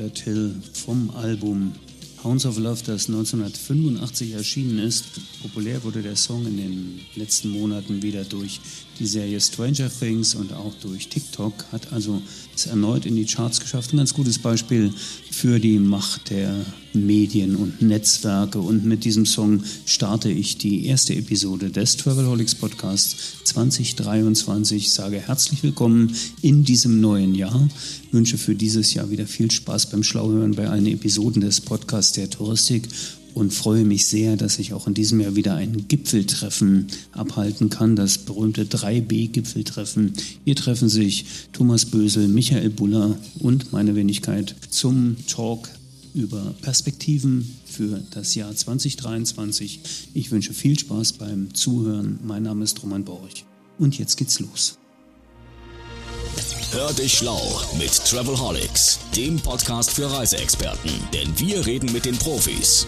That Hill vom Album Hounds of Love, das 1985 erschienen ist. Populär wurde der Song in den letzten Monaten wieder durch die Serie Stranger Things und auch durch TikTok, hat also es erneut in die Charts geschafft. Ein ganz gutes Beispiel für die Macht der Medien und Netzwerke. Und mit diesem Song starte ich die erste Episode des Travelholics Podcasts 2023. Ich sage herzlich willkommen in diesem neuen Jahr. Ich wünsche für dieses Jahr wieder viel Spaß beim Schlauhören bei allen Episoden des Podcasts der Touristik und freue mich sehr, dass ich auch in diesem Jahr wieder ein Gipfeltreffen abhalten kann, das berühmte 3B-Gipfeltreffen. Hier treffen sich Thomas Bösel, Michael Buller und meine Wenigkeit zum Talk über Perspektiven für das Jahr 2023. Ich wünsche viel Spaß beim Zuhören. Mein Name ist Roman Borch und jetzt geht's los. Hör dich schlau mit Travelholics, dem Podcast für Reiseexperten, denn wir reden mit den Profis.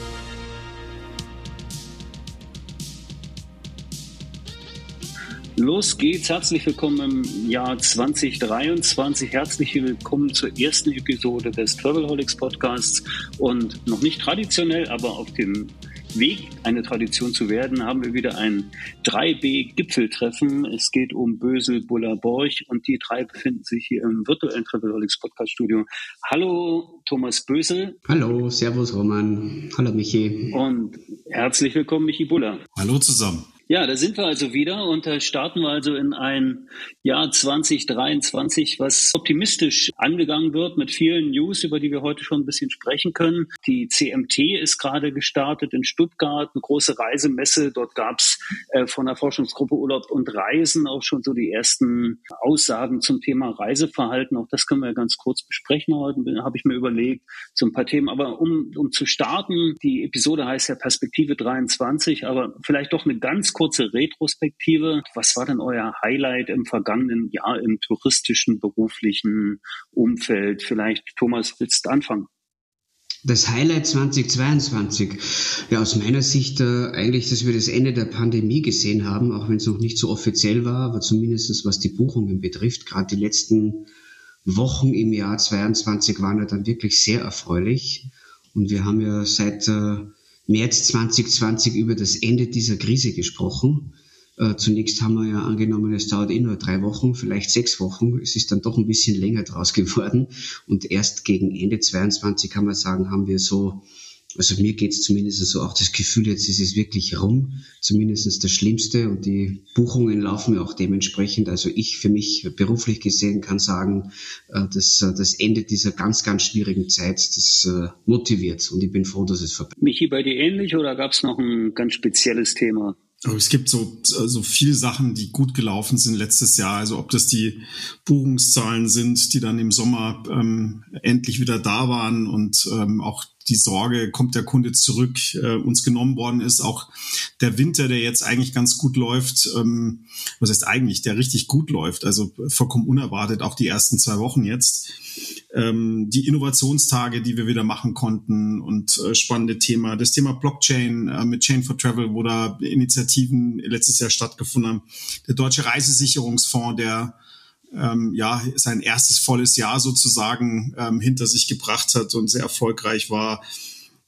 Los geht's. Herzlich willkommen im Jahr 2023. Herzlich willkommen zur ersten Episode des Travelholics Podcasts. Und noch nicht traditionell, aber auf dem Weg, eine Tradition zu werden, haben wir wieder ein 3B-Gipfeltreffen. Es geht um Bösel, Buller, Borch und die drei befinden sich hier im virtuellen Travelholics Podcast Studio. Hallo, Thomas Bösel. Hallo, Servus, Roman. Hallo, Michi. Und herzlich willkommen, Michi Buller. Hallo zusammen. Ja, da sind wir also wieder und da starten wir also in ein Jahr 2023, was optimistisch angegangen wird mit vielen News, über die wir heute schon ein bisschen sprechen können. Die CMT ist gerade gestartet in Stuttgart, eine große Reisemesse. Dort gab es äh, von der Forschungsgruppe Urlaub und Reisen auch schon so die ersten Aussagen zum Thema Reiseverhalten. Auch das können wir ganz kurz besprechen heute, habe ich mir überlegt, so ein paar Themen. Aber um, um zu starten, die Episode heißt ja Perspektive 23, aber vielleicht doch eine ganz kurze kurze Retrospektive. Was war denn euer Highlight im vergangenen Jahr im touristischen, beruflichen Umfeld? Vielleicht, Thomas, willst du anfangen? Das Highlight 2022, ja aus meiner Sicht äh, eigentlich, dass wir das Ende der Pandemie gesehen haben, auch wenn es noch nicht so offiziell war, aber zumindest was die Buchungen betrifft. Gerade die letzten Wochen im Jahr 2022 waren ja dann wirklich sehr erfreulich. Und wir haben ja seit äh, März 2020 über das Ende dieser Krise gesprochen. Äh, zunächst haben wir ja angenommen, es dauert eh nur drei Wochen, vielleicht sechs Wochen. Es ist dann doch ein bisschen länger draus geworden. Und erst gegen Ende 22 kann man sagen, haben wir so also mir geht es zumindest so auch das Gefühl, jetzt ist es wirklich rum, zumindest das Schlimmste und die Buchungen laufen ja auch dementsprechend. Also ich für mich beruflich gesehen kann sagen, äh, dass äh, das Ende dieser ganz, ganz schwierigen Zeit, das äh, motiviert und ich bin froh, dass es vorbei ist. Michi, bei dir ähnlich oder gab es noch ein ganz spezielles Thema? Es gibt so, so viele Sachen, die gut gelaufen sind letztes Jahr. Also ob das die Buchungszahlen sind, die dann im Sommer ähm, endlich wieder da waren und ähm, auch die Sorge, kommt der Kunde zurück, äh, uns genommen worden ist. Auch der Winter, der jetzt eigentlich ganz gut läuft, ähm, was heißt eigentlich, der richtig gut läuft, also vollkommen unerwartet, auch die ersten zwei Wochen jetzt. Ähm, die Innovationstage, die wir wieder machen konnten und äh, spannende Thema. Das Thema Blockchain äh, mit Chain for Travel, wo da Initiativen letztes Jahr stattgefunden haben. Der Deutsche Reisesicherungsfonds, der ähm, ja sein erstes volles Jahr sozusagen ähm, hinter sich gebracht hat und sehr erfolgreich war.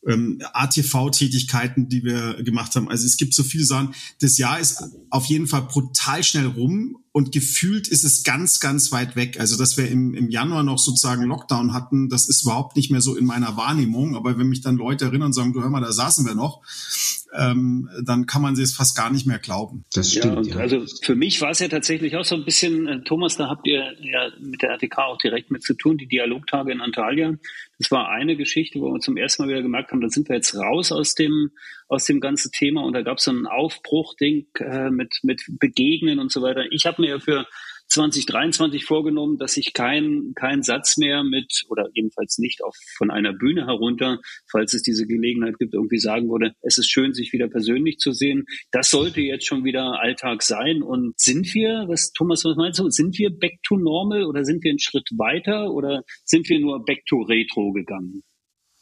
Ähm, ATV-Tätigkeiten, die wir gemacht haben. Also es gibt so viele Sachen. Das Jahr ist auf jeden Fall brutal schnell rum und gefühlt ist es ganz, ganz weit weg. Also, dass wir im, im Januar noch sozusagen Lockdown hatten, das ist überhaupt nicht mehr so in meiner Wahrnehmung. Aber wenn mich dann Leute erinnern und sagen, du hör mal, da saßen wir noch, ähm, dann kann man sich es fast gar nicht mehr glauben. Das stimmt. Ja, ja. Also für mich war es ja tatsächlich auch so ein bisschen, äh, Thomas, da habt ihr ja mit der RTK auch direkt mit zu tun, die Dialogtage in Antalya. Das war eine Geschichte, wo wir zum ersten Mal wieder gemerkt haben, da sind wir jetzt raus aus dem aus dem ganzen Thema und da gab es so ein Aufbruchding äh, mit mit Begegnen und so weiter. Ich habe mir ja für 2023 vorgenommen, dass ich keinen kein Satz mehr mit, oder jedenfalls nicht auf, von einer Bühne herunter, falls es diese Gelegenheit gibt, irgendwie sagen würde, es ist schön, sich wieder persönlich zu sehen. Das sollte jetzt schon wieder Alltag sein. Und sind wir, was Thomas, was meinst du, sind wir back to normal oder sind wir einen Schritt weiter oder sind wir nur back to retro gegangen?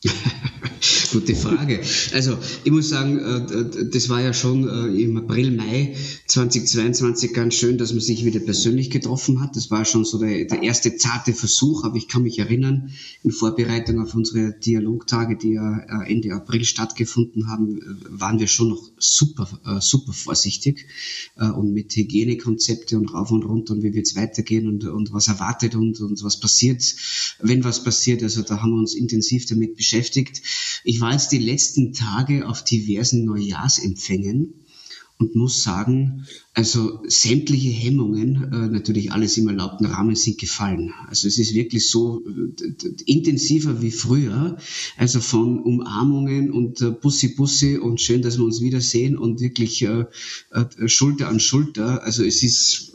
Gute Frage. Also ich muss sagen, äh, das war ja schon äh, im April, Mai 2022 ganz schön, dass man sich wieder persönlich getroffen hat. Das war schon so der, der erste zarte Versuch, aber ich kann mich erinnern, in Vorbereitung auf unsere Dialogtage, die ja äh, Ende April stattgefunden haben, waren wir schon noch super, super vorsichtig und mit Hygienekonzepte und rauf und runter und wie wird es weitergehen und, und was erwartet und, und was passiert, wenn was passiert. Also da haben wir uns intensiv damit beschäftigt. Ich war jetzt die letzten Tage auf diversen Neujahrsempfängen und muss sagen, also sämtliche Hemmungen, äh, natürlich alles im erlaubten Rahmen, sind gefallen. Also es ist wirklich so äh, intensiver wie früher, also von Umarmungen und äh, Bussi Bussi und schön, dass wir uns wiedersehen und wirklich äh, äh, Schulter an Schulter. Also es ist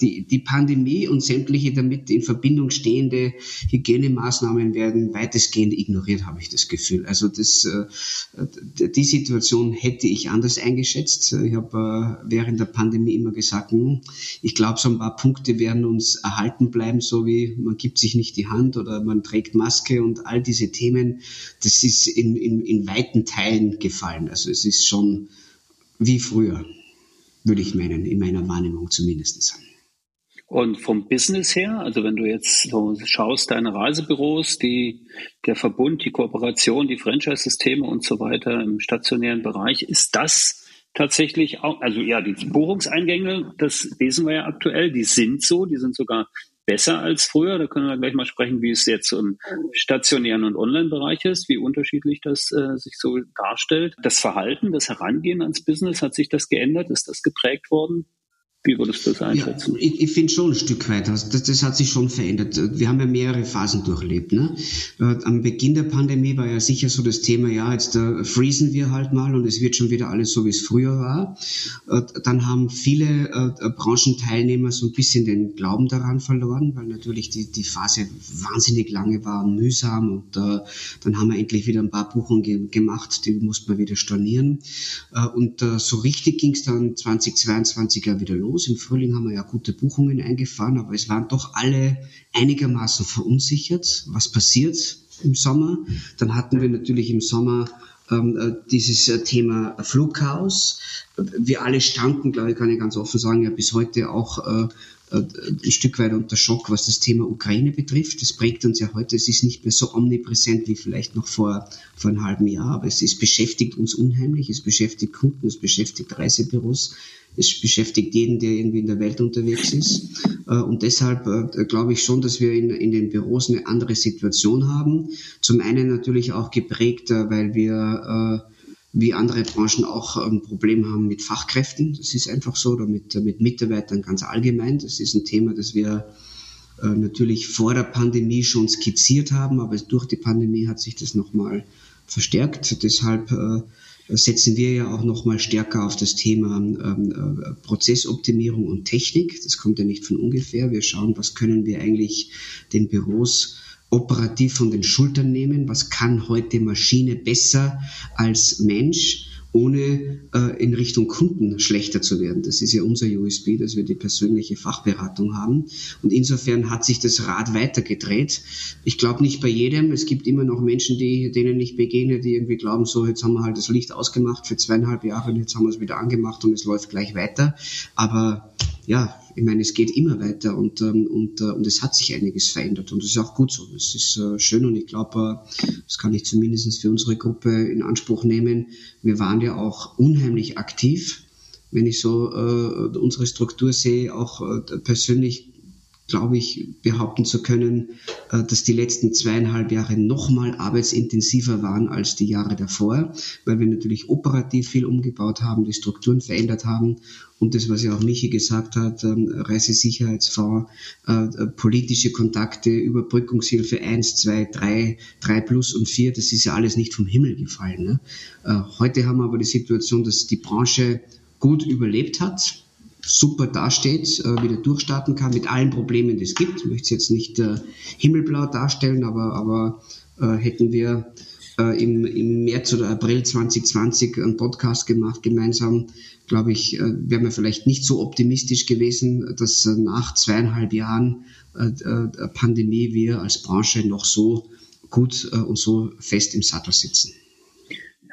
die, die Pandemie und sämtliche damit in Verbindung stehende Hygienemaßnahmen werden weitestgehend ignoriert, habe ich das Gefühl. Also das, äh, die Situation hätte ich anders eingeschätzt. Ich habe äh, während der Pandemie immer gesagt, hm, ich glaube, so ein paar Punkte werden uns erhalten bleiben, so wie man gibt sich nicht die Hand oder man trägt Maske und all diese Themen. Das ist in, in, in weiten Teilen gefallen. Also es ist schon wie früher würde ich meinen, in meiner Wahrnehmung zumindest. Und vom Business her, also wenn du jetzt so schaust, deine Reisebüros, die, der Verbund, die Kooperation, die Franchise-Systeme und so weiter im stationären Bereich, ist das tatsächlich auch, also ja, die Buchungseingänge, das lesen wir ja aktuell, die sind so, die sind sogar besser als früher. Da können wir gleich mal sprechen, wie es jetzt im stationären und Online-Bereich ist, wie unterschiedlich das äh, sich so darstellt. Das Verhalten, das Herangehen ans Business, hat sich das geändert? Ist das geprägt worden? Wie würdest du das einschätzen? Ja, ich, ich finde schon ein Stück weit. Das, das hat sich schon verändert. Wir haben ja mehrere Phasen durchlebt. Ne? Äh, am Beginn der Pandemie war ja sicher so das Thema, ja, jetzt äh, freezen wir halt mal und es wird schon wieder alles so, wie es früher war. Äh, dann haben viele äh, Branchenteilnehmer so ein bisschen den Glauben daran verloren, weil natürlich die, die Phase wahnsinnig lange war und mühsam und äh, dann haben wir endlich wieder ein paar Buchungen ge gemacht, die mussten wir wieder stornieren. Und so richtig ging es dann 2022 ja wieder los los. Im Frühling haben wir ja gute Buchungen eingefahren, aber es waren doch alle einigermaßen verunsichert. Was passiert im Sommer? Dann hatten wir natürlich im Sommer ähm, äh, dieses äh, Thema Flugchaos. Wir alle standen, glaube ich, kann ich ganz offen sagen, ja bis heute auch äh, ein Stück weit unter Schock, was das Thema Ukraine betrifft. Das prägt uns ja heute. Es ist nicht mehr so omnipräsent wie vielleicht noch vor, vor einem halben Jahr, aber es, es beschäftigt uns unheimlich. Es beschäftigt Kunden, es beschäftigt Reisebüros, es beschäftigt jeden, der irgendwie in der Welt unterwegs ist. Äh, und deshalb äh, glaube ich schon, dass wir in, in den Büros eine andere Situation haben. Zum einen natürlich auch geprägt, weil wir wie andere Branchen auch ein Problem haben mit Fachkräften. Das ist einfach so, oder mit, mit Mitarbeitern ganz allgemein. Das ist ein Thema, das wir äh, natürlich vor der Pandemie schon skizziert haben, aber durch die Pandemie hat sich das nochmal verstärkt. Deshalb äh, setzen wir ja auch nochmal stärker auf das Thema ähm, äh, Prozessoptimierung und Technik. Das kommt ja nicht von ungefähr. Wir schauen, was können wir eigentlich den Büros operativ von den Schultern nehmen. Was kann heute Maschine besser als Mensch? ohne äh, in Richtung Kunden schlechter zu werden. Das ist ja unser USB, dass wir die persönliche Fachberatung haben. Und insofern hat sich das Rad weitergedreht. Ich glaube nicht bei jedem. Es gibt immer noch Menschen, die, denen ich begegne, die irgendwie glauben, so jetzt haben wir halt das Licht ausgemacht für zweieinhalb Jahre und jetzt haben wir es wieder angemacht und es läuft gleich weiter. Aber ja, ich meine, es geht immer weiter und, ähm, und, äh, und es hat sich einiges verändert und das ist auch gut so. Das ist äh, schön und ich glaube, äh, das kann ich zumindest für unsere Gruppe in Anspruch nehmen. Wir waren ja auch unheimlich aktiv. Wenn ich so unsere Struktur sehe, auch persönlich glaube ich, behaupten zu können, äh, dass die letzten zweieinhalb Jahre nochmal arbeitsintensiver waren als die Jahre davor, weil wir natürlich operativ viel umgebaut haben, die Strukturen verändert haben und das, was ja auch Michi gesagt hat, ähm, Reisesicherheitsfonds, äh, politische Kontakte, Überbrückungshilfe 1, 2, 3, 3 plus und 4, das ist ja alles nicht vom Himmel gefallen. Ne? Äh, heute haben wir aber die Situation, dass die Branche gut überlebt hat, super dasteht, äh, wieder durchstarten kann mit allen Problemen, die es gibt. Ich möchte es jetzt nicht äh, himmelblau darstellen, aber, aber äh, hätten wir äh, im, im März oder April 2020 einen Podcast gemacht gemeinsam, glaube ich, äh, wären wir vielleicht nicht so optimistisch gewesen, dass äh, nach zweieinhalb Jahren äh, äh, Pandemie wir als Branche noch so gut äh, und so fest im Sattel sitzen.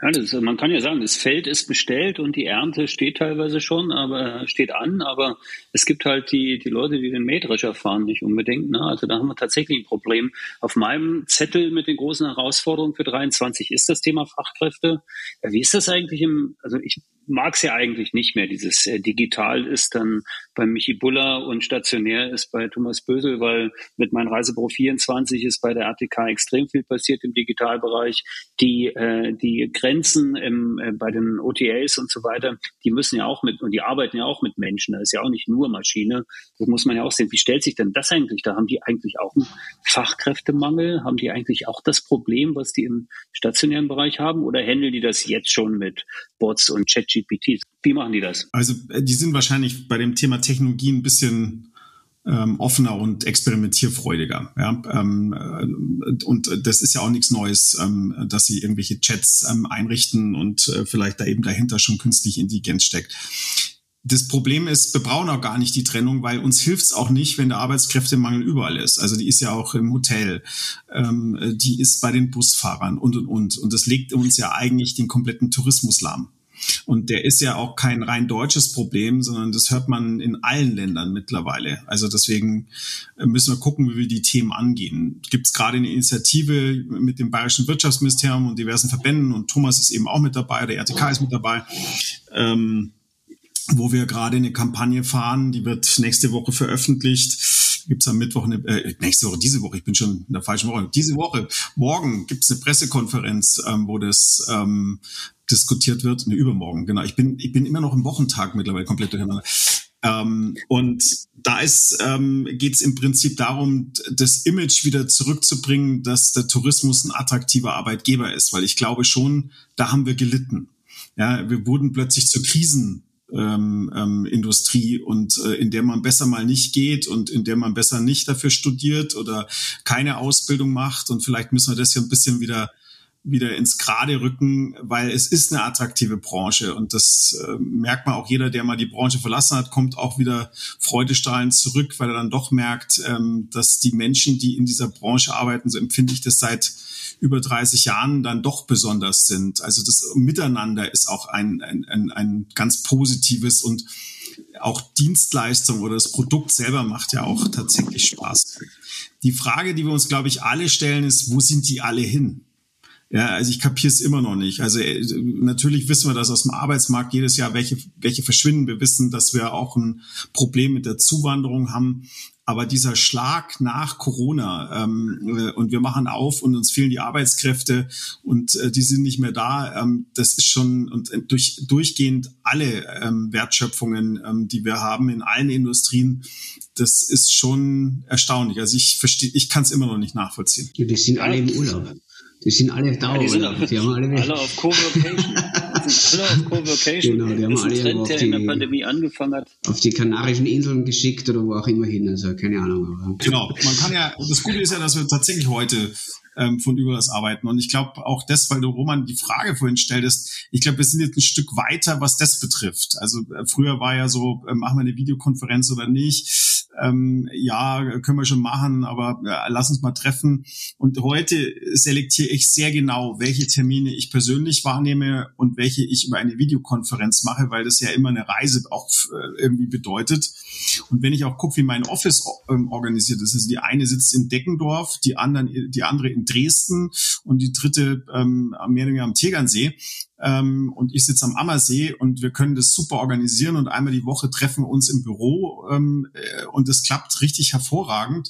Ja, das, man kann ja sagen, das Feld ist bestellt und die Ernte steht teilweise schon, aber steht an, aber es gibt halt die, die Leute, die den Mähdrescher fahren, nicht unbedingt. Ne? Also da haben wir tatsächlich ein Problem. Auf meinem Zettel mit den großen Herausforderungen für 23 ist das Thema Fachkräfte. Ja, wie ist das eigentlich im, also ich mag es ja eigentlich nicht mehr. Dieses äh, Digital ist dann bei Michi Buller und stationär ist bei Thomas Bösel, weil mit meinem Reisebüro 24 ist bei der RTK extrem viel passiert im Digitalbereich. Die, äh, die Grenzen im, äh, bei den OTAs und so weiter, die müssen ja auch mit, und die arbeiten ja auch mit Menschen. Das ist ja auch nicht nur Maschine. Das muss man ja auch sehen. Wie stellt sich denn das eigentlich? Da haben die eigentlich auch einen Fachkräftemangel? Haben die eigentlich auch das Problem, was die im stationären Bereich haben? Oder handeln die das jetzt schon mit Bots und Chat ChatGPT. Wie machen die das? Also äh, die sind wahrscheinlich bei dem Thema Technologie ein bisschen ähm, offener und experimentierfreudiger. Ja? Ähm, äh, und das ist ja auch nichts Neues, ähm, dass sie irgendwelche Chats ähm, einrichten und äh, vielleicht da eben dahinter schon künstliche Intelligenz steckt. Das Problem ist, wir brauchen auch gar nicht die Trennung, weil uns hilft es auch nicht, wenn der Arbeitskräftemangel überall ist. Also die ist ja auch im Hotel, ähm, die ist bei den Busfahrern und und und. Und das legt uns ja eigentlich den kompletten Tourismus lahm. Und der ist ja auch kein rein deutsches Problem, sondern das hört man in allen Ländern mittlerweile. Also deswegen äh, müssen wir gucken, wie wir die Themen angehen. Gibt es gerade eine Initiative mit dem Bayerischen Wirtschaftsministerium und diversen Verbänden und Thomas ist eben auch mit dabei, der RTK ist mit dabei. Ähm, wo wir gerade eine Kampagne fahren, die wird nächste Woche veröffentlicht. Gibt's am Mittwoch eine, äh, nächste Woche, diese Woche, ich bin schon in der falschen Woche. Diese Woche, morgen gibt's eine Pressekonferenz, ähm, wo das ähm, diskutiert wird. Ne, übermorgen, genau. Ich bin, ich bin immer noch im Wochentag mittlerweile komplett durcheinander. Ähm, und da ist, ähm, geht es im Prinzip darum, das Image wieder zurückzubringen, dass der Tourismus ein attraktiver Arbeitgeber ist, weil ich glaube schon, da haben wir gelitten. Ja, wir wurden plötzlich zur Krisen ähm, ähm, Industrie und äh, in der man besser mal nicht geht und in der man besser nicht dafür studiert oder keine Ausbildung macht und vielleicht müssen wir das ja ein bisschen wieder wieder ins Gerade rücken, weil es ist eine attraktive Branche und das äh, merkt man auch jeder, der mal die Branche verlassen hat, kommt auch wieder freudestrahlend zurück, weil er dann doch merkt, ähm, dass die Menschen, die in dieser Branche arbeiten, so empfinde ich das seit über 30 Jahren, dann doch besonders sind. Also das Miteinander ist auch ein, ein, ein, ein ganz positives und auch Dienstleistung oder das Produkt selber macht ja auch tatsächlich Spaß. Die Frage, die wir uns, glaube ich, alle stellen, ist, wo sind die alle hin? Ja, also ich kapiere es immer noch nicht. Also äh, natürlich wissen wir, dass aus dem Arbeitsmarkt jedes Jahr welche, welche verschwinden. Wir wissen, dass wir auch ein Problem mit der Zuwanderung haben. Aber dieser Schlag nach Corona ähm, äh, und wir machen auf und uns fehlen die Arbeitskräfte und äh, die sind nicht mehr da, ähm, das ist schon und äh, durch, durchgehend alle ähm, Wertschöpfungen, ähm, die wir haben in allen Industrien, das ist schon erstaunlich. Also ich verstehe, ich kann es immer noch nicht nachvollziehen. Die sind alle im Urlaub. Die sind alle da. Ja, die sind auf, die haben alle, alle auf Co-Workation. alle auf Co-Workation. Genau, die haben alle Trend, der die, in der Pandemie angefangen hat. Auf die Kanarischen Inseln geschickt oder wo auch immer hin. Also keine Ahnung. Aber. Genau, man kann ja, das Gute ist ja, dass wir tatsächlich heute ähm, von überaus arbeiten. Und ich glaube auch das, weil du Roman die Frage vorhin stelltest, ich glaube, wir sind jetzt ein Stück weiter, was das betrifft. Also äh, früher war ja so, äh, machen wir eine Videokonferenz oder nicht ähm, ja, können wir schon machen, aber ja, lass uns mal treffen. Und heute selektiere ich sehr genau, welche Termine ich persönlich wahrnehme und welche ich über eine Videokonferenz mache, weil das ja immer eine Reise auch äh, irgendwie bedeutet. Und wenn ich auch gucke, wie mein Office ähm, organisiert ist, also die eine sitzt in Deckendorf, die anderen, die andere in Dresden und die dritte ähm, mehr oder weniger am Tegernsee, ähm, und ich sitze am Ammersee und wir können das super organisieren und einmal die Woche treffen wir uns im Büro ähm, äh, und es klappt richtig hervorragend,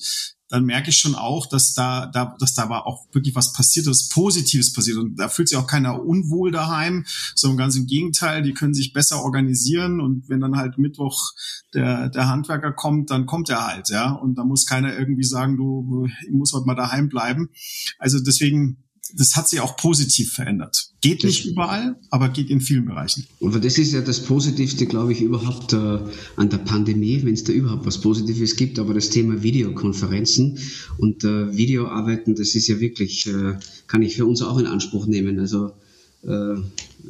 dann merke ich schon auch, dass da, da, dass da war auch wirklich was passiert, was Positives passiert. Und da fühlt sich auch keiner unwohl daheim, sondern ganz im Gegenteil, die können sich besser organisieren und wenn dann halt Mittwoch der, der Handwerker kommt, dann kommt er halt, ja. Und da muss keiner irgendwie sagen, du, ich muss heute mal daheim bleiben. Also deswegen das hat sich auch positiv verändert. Geht nicht überall, aber geht in vielen Bereichen. Aber das ist ja das Positivste, glaube ich, überhaupt äh, an der Pandemie, wenn es da überhaupt was Positives gibt. Aber das Thema Videokonferenzen und äh, Videoarbeiten, das ist ja wirklich, äh, kann ich für uns auch in Anspruch nehmen. Also äh,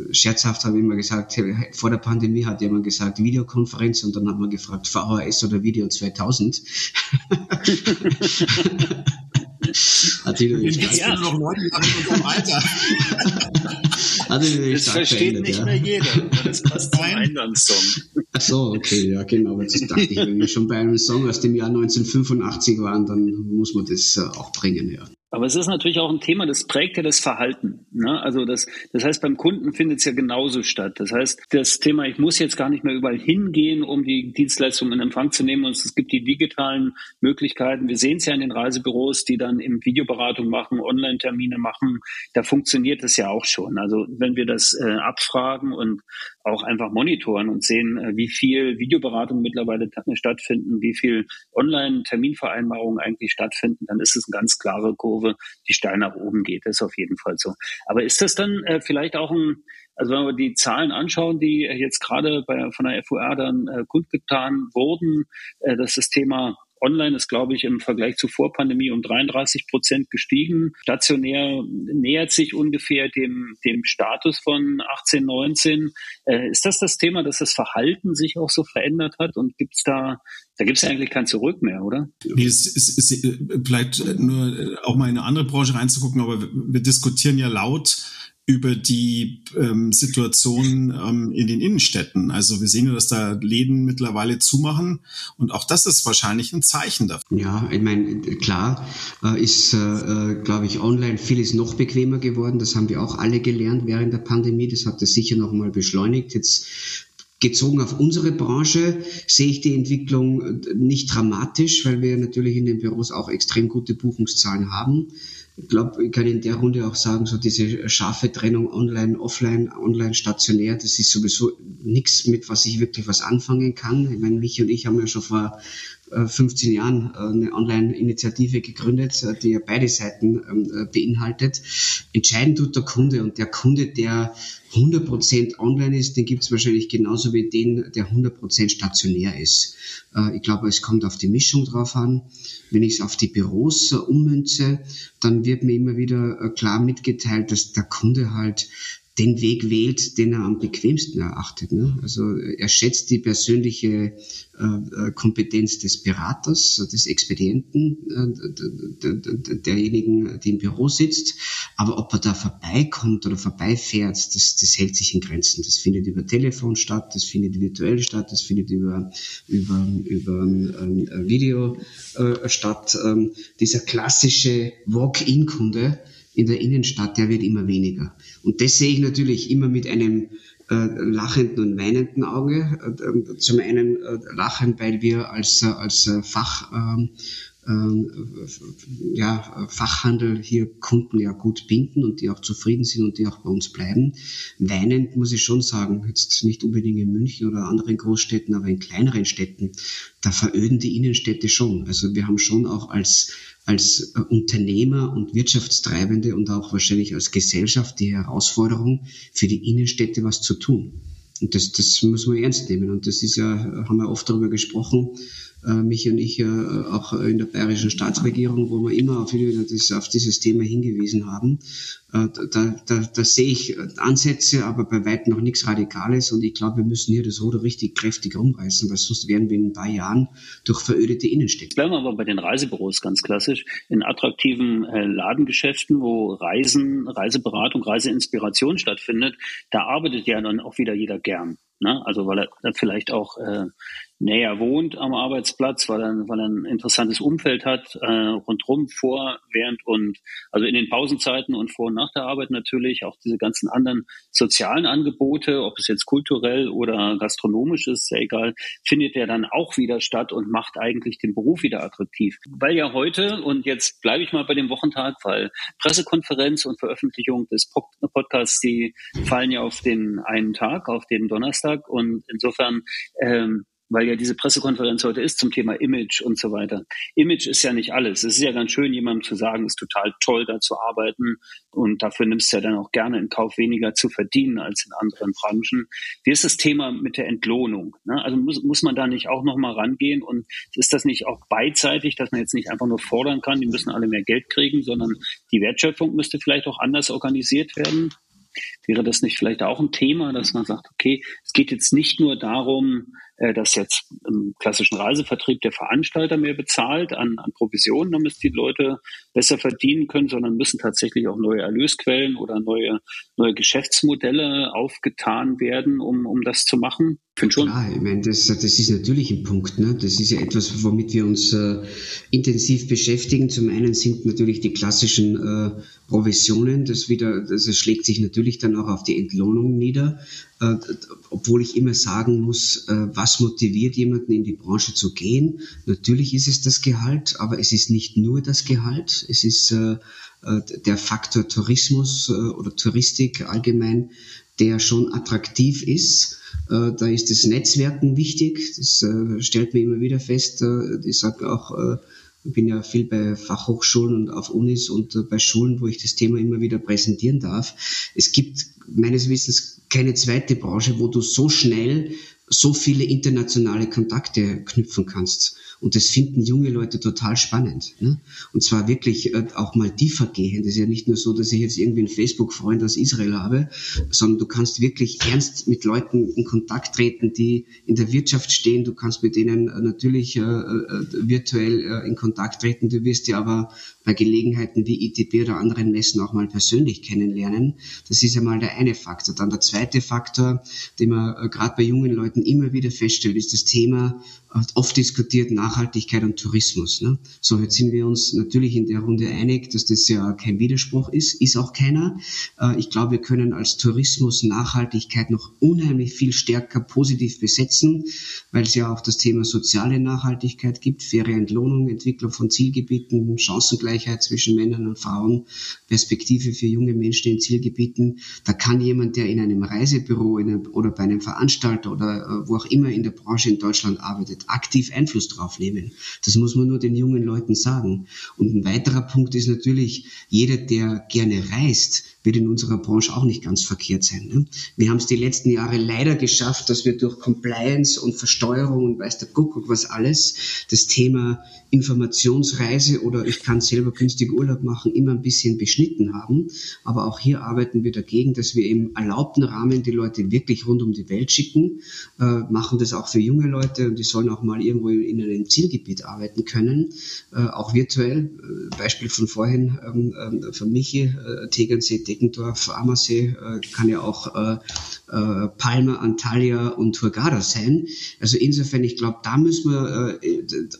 scherzhaft habe ich immer gesagt, vor der Pandemie hat jemand gesagt Videokonferenz und dann hat man gefragt VHS oder Video 2000. Hat sich natürlich jetzt ja. noch Leute in unserem Alter. Hat sich das versteht nicht ja. mehr jeder. Das passt zum Eingangssong. Ach so, okay, ja genau. Aber das dachte ich, wenn wir schon bei einem Song aus dem Jahr 1985 waren, dann muss man das äh, auch bringen, ja. Aber es ist natürlich auch ein Thema, das prägt ja das Verhalten. Ne? Also das, das heißt, beim Kunden findet es ja genauso statt. Das heißt, das Thema, ich muss jetzt gar nicht mehr überall hingehen, um die Dienstleistung in Empfang zu nehmen. Und es gibt die digitalen Möglichkeiten. Wir sehen es ja in den Reisebüros, die dann im Videoberatung machen, Online-Termine machen. Da funktioniert es ja auch schon. Also wenn wir das äh, abfragen und auch einfach monitoren und sehen, äh, wie viel Videoberatung mittlerweile stattfinden, wie viel Online-Terminvereinbarungen eigentlich stattfinden, dann ist es eine ganz klare Kurve Kurve die steil nach oben geht. Ist auf jeden Fall so. Aber ist das dann äh, vielleicht auch ein, also wenn wir die Zahlen anschauen, die jetzt gerade bei, von der FUR dann äh, kundgetan wurden, äh, dass das Thema Online ist, glaube ich, im Vergleich zu Vorpandemie um 33 Prozent gestiegen. Stationär nähert sich ungefähr dem, dem Status von 18, 19. Äh, ist das das Thema, dass das Verhalten sich auch so verändert hat? Und gibt es da, da gibt es eigentlich kein Zurück mehr, oder? Nee, es, es, es bleibt nur auch mal in eine andere Branche reinzugucken, aber wir diskutieren ja laut über die ähm, Situation ähm, in den Innenstädten. Also wir sehen ja, dass da Läden mittlerweile zumachen und auch das ist wahrscheinlich ein Zeichen dafür. Ja, ich meine, klar äh, ist, äh, äh, glaube ich, online vieles noch bequemer geworden. Das haben wir auch alle gelernt während der Pandemie. Das hat das sicher noch mal beschleunigt. Jetzt Gezogen auf unsere Branche sehe ich die Entwicklung nicht dramatisch, weil wir natürlich in den Büros auch extrem gute Buchungszahlen haben ich glaube, ich kann in der Runde auch sagen, so diese scharfe Trennung online, offline, online, stationär, das ist sowieso nichts, mit was ich wirklich was anfangen kann. Ich meine, mich und ich haben ja schon vor 15 äh, Jahren äh, eine Online-Initiative gegründet, äh, die ja beide Seiten ähm, beinhaltet. Entscheidend tut der Kunde und der Kunde, der 100% online ist, den gibt es wahrscheinlich genauso wie den, der 100% stationär ist. Ich glaube, es kommt auf die Mischung drauf an. Wenn ich es auf die Büros ummünze, dann wird mir immer wieder klar mitgeteilt, dass der Kunde halt den Weg wählt, den er am bequemsten erachtet. Ne? Also er schätzt die persönliche äh, äh Kompetenz des Beraters, des Expedienten, äh, derjenigen, die im Büro sitzt. Aber ob er da vorbeikommt oder vorbeifährt, das, das hält sich in Grenzen. Das findet über Telefon statt, das findet virtuell statt, das findet über, über, über ähm, Video äh, statt. Ähm, dieser klassische Walk-in-Kunde, in der Innenstadt, der wird immer weniger. Und das sehe ich natürlich immer mit einem äh, lachenden und weinenden Auge. Äh, zum einen äh, lachen, weil wir als, äh, als äh, Fach, ähm, ähm, ja, Fachhandel hier Kunden ja gut binden und die auch zufrieden sind und die auch bei uns bleiben. Weinend muss ich schon sagen, jetzt nicht unbedingt in München oder anderen Großstädten, aber in kleineren Städten, da veröden die Innenstädte schon. Also wir haben schon auch als als äh, Unternehmer und Wirtschaftstreibende und auch wahrscheinlich als Gesellschaft die Herausforderung, für die Innenstädte was zu tun. Und das, das muss man ernst nehmen. Und das ist ja, haben wir oft darüber gesprochen, äh, mich und ich äh, auch in der bayerischen Staatsregierung, wo wir immer auf, auf dieses Thema hingewiesen haben. Äh, da, da, da sehe ich Ansätze, aber bei weitem noch nichts Radikales und ich glaube, wir müssen hier das Ruder richtig kräftig rumreißen, weil sonst werden wir in ein paar Jahren durch verödete Innenstädte. Bleiben wir aber bei den Reisebüros ganz klassisch. In attraktiven Ladengeschäften, wo Reisen, Reiseberatung, Reiseinspiration stattfindet, da arbeitet ja dann auch wieder jeder gern. Ne? Also weil er vielleicht auch äh, näher wohnt am Arbeitsplatz, weil er, weil er ein interessantes Umfeld hat, äh, rundherum, vor, während und also in den Pausenzeiten und vor und nach der Arbeit natürlich, auch diese ganzen anderen sozialen Angebote, ob es jetzt kulturell oder gastronomisch ist, sehr egal, findet er dann auch wieder statt und macht eigentlich den Beruf wieder attraktiv. Weil ja heute, und jetzt bleibe ich mal bei dem Wochentag, weil Pressekonferenz und Veröffentlichung des Podcasts, die fallen ja auf den einen Tag, auf den Donnerstag und insofern ähm, weil ja diese Pressekonferenz heute ist zum Thema Image und so weiter. Image ist ja nicht alles. Es ist ja ganz schön, jemandem zu sagen, es ist total toll, da zu arbeiten und dafür nimmst du ja dann auch gerne in Kauf, weniger zu verdienen als in anderen Branchen. Wie ist das Thema mit der Entlohnung? Ne? Also muss, muss man da nicht auch nochmal rangehen und ist das nicht auch beidseitig, dass man jetzt nicht einfach nur fordern kann, die müssen alle mehr Geld kriegen, sondern die Wertschöpfung müsste vielleicht auch anders organisiert werden? Wäre das nicht vielleicht auch ein Thema, dass man sagt, okay, es geht jetzt nicht nur darum, äh, dass jetzt im klassischen Reisevertrieb der Veranstalter mehr bezahlt an, an Provisionen, damit die Leute besser verdienen können, sondern müssen tatsächlich auch neue Erlösquellen oder neue, neue Geschäftsmodelle aufgetan werden, um, um das zu machen. Finde schon. Ja, ich meine, das, das ist natürlich ein Punkt. Ne? Das ist ja etwas, womit wir uns äh, intensiv beschäftigen. Zum einen sind natürlich die klassischen äh, Provisionen, das wieder, das schlägt sich natürlich dann auch auf die Entlohnung nieder. Äh, obwohl ich immer sagen muss, äh, was motiviert jemanden in die Branche zu gehen? Natürlich ist es das Gehalt, aber es ist nicht nur das Gehalt. Es ist äh, der Faktor Tourismus oder Touristik allgemein, der schon attraktiv ist da ist das Netzwerken wichtig. Das stellt man immer wieder fest. Ich sage auch, ich bin ja viel bei Fachhochschulen und auf Unis und bei Schulen, wo ich das Thema immer wieder präsentieren darf. Es gibt meines Wissens keine zweite Branche, wo du so schnell so viele internationale Kontakte knüpfen kannst. Und das finden junge Leute total spannend. Ne? Und zwar wirklich äh, auch mal tiefer gehen. Das ist ja nicht nur so, dass ich jetzt irgendwie einen Facebook-Freund aus Israel habe, sondern du kannst wirklich ernst mit Leuten in Kontakt treten, die in der Wirtschaft stehen. Du kannst mit denen äh, natürlich äh, äh, virtuell äh, in Kontakt treten. Du wirst ja aber bei Gelegenheiten wie ITB oder anderen Messen auch mal persönlich kennenlernen. Das ist ja mal der eine Faktor. Dann der zweite Faktor, den man äh, gerade bei jungen Leuten immer wieder feststellt, ist das Thema oft diskutiert Nachhaltigkeit und Tourismus. Ne? So, jetzt sind wir uns natürlich in der Runde einig, dass das ja kein Widerspruch ist, ist auch keiner. Äh, ich glaube, wir können als Tourismus Nachhaltigkeit noch unheimlich viel stärker positiv besetzen, weil es ja auch das Thema soziale Nachhaltigkeit gibt, faire Entlohnung, Entwicklung von Zielgebieten, Chancengleichheit zwischen Männern und Frauen, Perspektive für junge Menschen in Zielgebieten. Da kann jemand, der in einem Reisebüro in einem, oder bei einem Veranstalter oder äh, wo auch immer in der Branche in Deutschland arbeitet, aktiv Einfluss drauf nehmen. Das muss man nur den jungen Leuten sagen. Und ein weiterer Punkt ist natürlich, jeder, der gerne reist, wird in unserer Branche auch nicht ganz verkehrt sein. Ne? Wir haben es die letzten Jahre leider geschafft, dass wir durch Compliance und Versteuerung und weiß der Kuckuck was alles das Thema Informationsreise oder ich kann selber günstig Urlaub machen immer ein bisschen beschnitten haben. Aber auch hier arbeiten wir dagegen, dass wir im erlaubten Rahmen die Leute wirklich rund um die Welt schicken, äh, machen das auch für junge Leute und die sollen auch mal irgendwo in einem Zielgebiet arbeiten können, äh, auch virtuell. Äh, Beispiel von vorhin ähm, äh, von Michi, äh, Tegernsee, Deckendorf, Ammersee, äh, kann ja auch äh, äh, Palma, Antalya und Hurghada sein. Also insofern, ich glaube, da müssen wir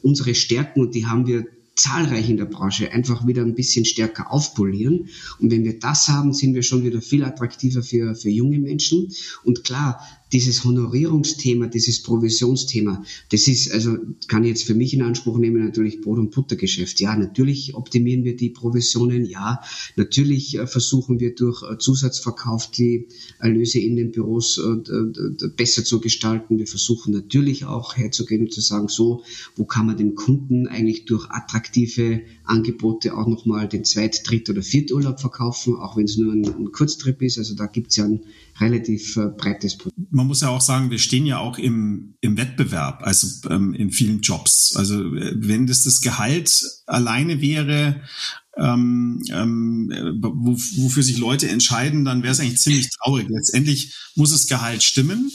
unsere Stärken, und die haben wir zahlreich in der Branche einfach wieder ein bisschen stärker aufpolieren. Und wenn wir das haben, sind wir schon wieder viel attraktiver für, für junge Menschen. Und klar, dieses Honorierungsthema, dieses Provisionsthema, das ist, also kann ich jetzt für mich in Anspruch nehmen, natürlich Brot- und Buttergeschäft. Ja, natürlich optimieren wir die Provisionen, ja, natürlich äh, versuchen wir durch äh, Zusatzverkauf die Erlöse in den Büros äh, besser zu gestalten. Wir versuchen natürlich auch herzugehen und zu sagen, so, wo kann man dem Kunden eigentlich durch attraktive Angebote auch nochmal den Zweit-, Dritt- oder Vierturlaub verkaufen, auch wenn es nur ein, ein Kurztrip ist. Also da gibt es ja ein relativ äh, breites Produkt. Man muss ja auch sagen, wir stehen ja auch im, im Wettbewerb, also ähm, in vielen Jobs. Also äh, wenn das das Gehalt alleine wäre, ähm, ähm, wo, wofür sich Leute entscheiden, dann wäre es eigentlich ziemlich traurig. Letztendlich muss das Gehalt stimmen.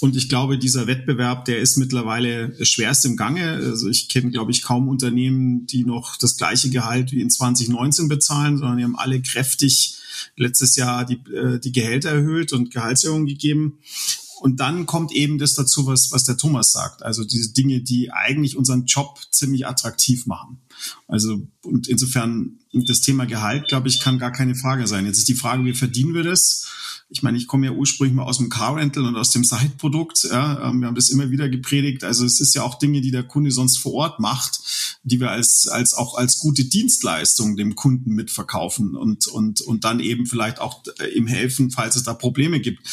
Und ich glaube, dieser Wettbewerb, der ist mittlerweile schwerst im Gange. Also ich kenne, glaube ich, kaum Unternehmen, die noch das gleiche Gehalt wie in 2019 bezahlen, sondern die haben alle kräftig letztes Jahr die, äh, die Gehälter erhöht und Gehaltserhöhungen gegeben. Und dann kommt eben das dazu, was, was der Thomas sagt. Also diese Dinge, die eigentlich unseren Job ziemlich attraktiv machen. Also, und insofern, das Thema Gehalt, glaube ich, kann gar keine Frage sein. Jetzt ist die Frage, wie verdienen wir das? ich meine, ich komme ja ursprünglich mal aus dem Car Rental und aus dem Side-Produkt. Ja, ähm, wir haben das immer wieder gepredigt. Also es ist ja auch Dinge, die der Kunde sonst vor Ort macht, die wir als, als auch als gute Dienstleistung dem Kunden mitverkaufen und, und, und dann eben vielleicht auch äh, ihm helfen, falls es da Probleme gibt.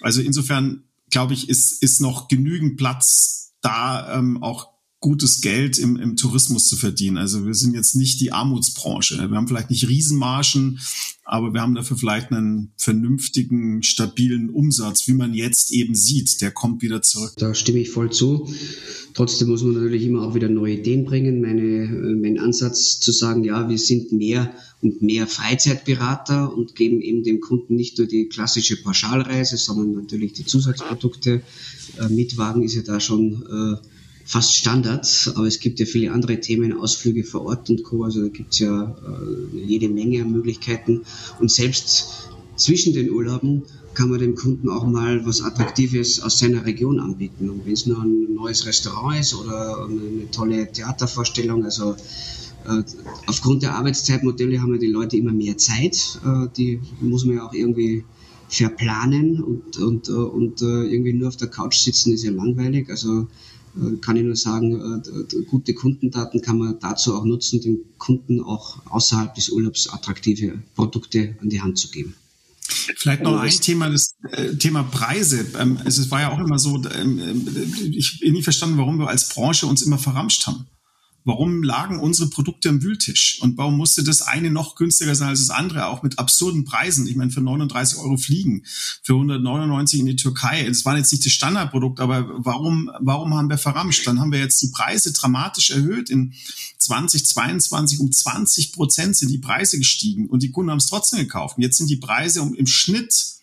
Also insofern, glaube ich, ist, ist noch genügend Platz da, ähm, auch gutes Geld im, im Tourismus zu verdienen. Also wir sind jetzt nicht die Armutsbranche. Wir haben vielleicht nicht Riesenmargen, aber wir haben dafür vielleicht einen vernünftigen, stabilen Umsatz, wie man jetzt eben sieht. Der kommt wieder zurück. Da stimme ich voll zu. Trotzdem muss man natürlich immer auch wieder neue Ideen bringen. Meine, mein Ansatz zu sagen, ja, wir sind mehr und mehr Freizeitberater und geben eben dem Kunden nicht nur die klassische Pauschalreise, sondern natürlich die Zusatzprodukte. Äh, Mitwagen ist ja da schon äh, fast Standard, aber es gibt ja viele andere Themen, Ausflüge vor Ort und Co. Also da gibt es ja äh, jede Menge Möglichkeiten. Und selbst zwischen den Urlauben kann man dem Kunden auch mal was Attraktives aus seiner Region anbieten. Und wenn es nur ein neues Restaurant ist oder eine tolle Theatervorstellung, also äh, aufgrund der Arbeitszeitmodelle haben ja die Leute immer mehr Zeit. Äh, die muss man ja auch irgendwie verplanen und, und, äh, und äh, irgendwie nur auf der Couch sitzen ist ja langweilig. Also kann ich nur sagen, äh, gute Kundendaten kann man dazu auch nutzen, den Kunden auch außerhalb des Urlaubs attraktive Produkte an die Hand zu geben. Vielleicht noch ein Thema, das äh, Thema Preise. Ähm, es war ja auch immer so, ähm, ich habe nie verstanden, warum wir als Branche uns immer verramscht haben. Warum lagen unsere Produkte am Wühltisch? Und warum musste das eine noch günstiger sein als das andere, auch mit absurden Preisen? Ich meine, für 39 Euro fliegen, für 199 in die Türkei. Das war jetzt nicht das Standardprodukt, aber warum, warum haben wir verramscht? Dann haben wir jetzt die Preise dramatisch erhöht. In 2022 um 20 Prozent sind die Preise gestiegen und die Kunden haben es trotzdem gekauft. Und jetzt sind die Preise um, im Schnitt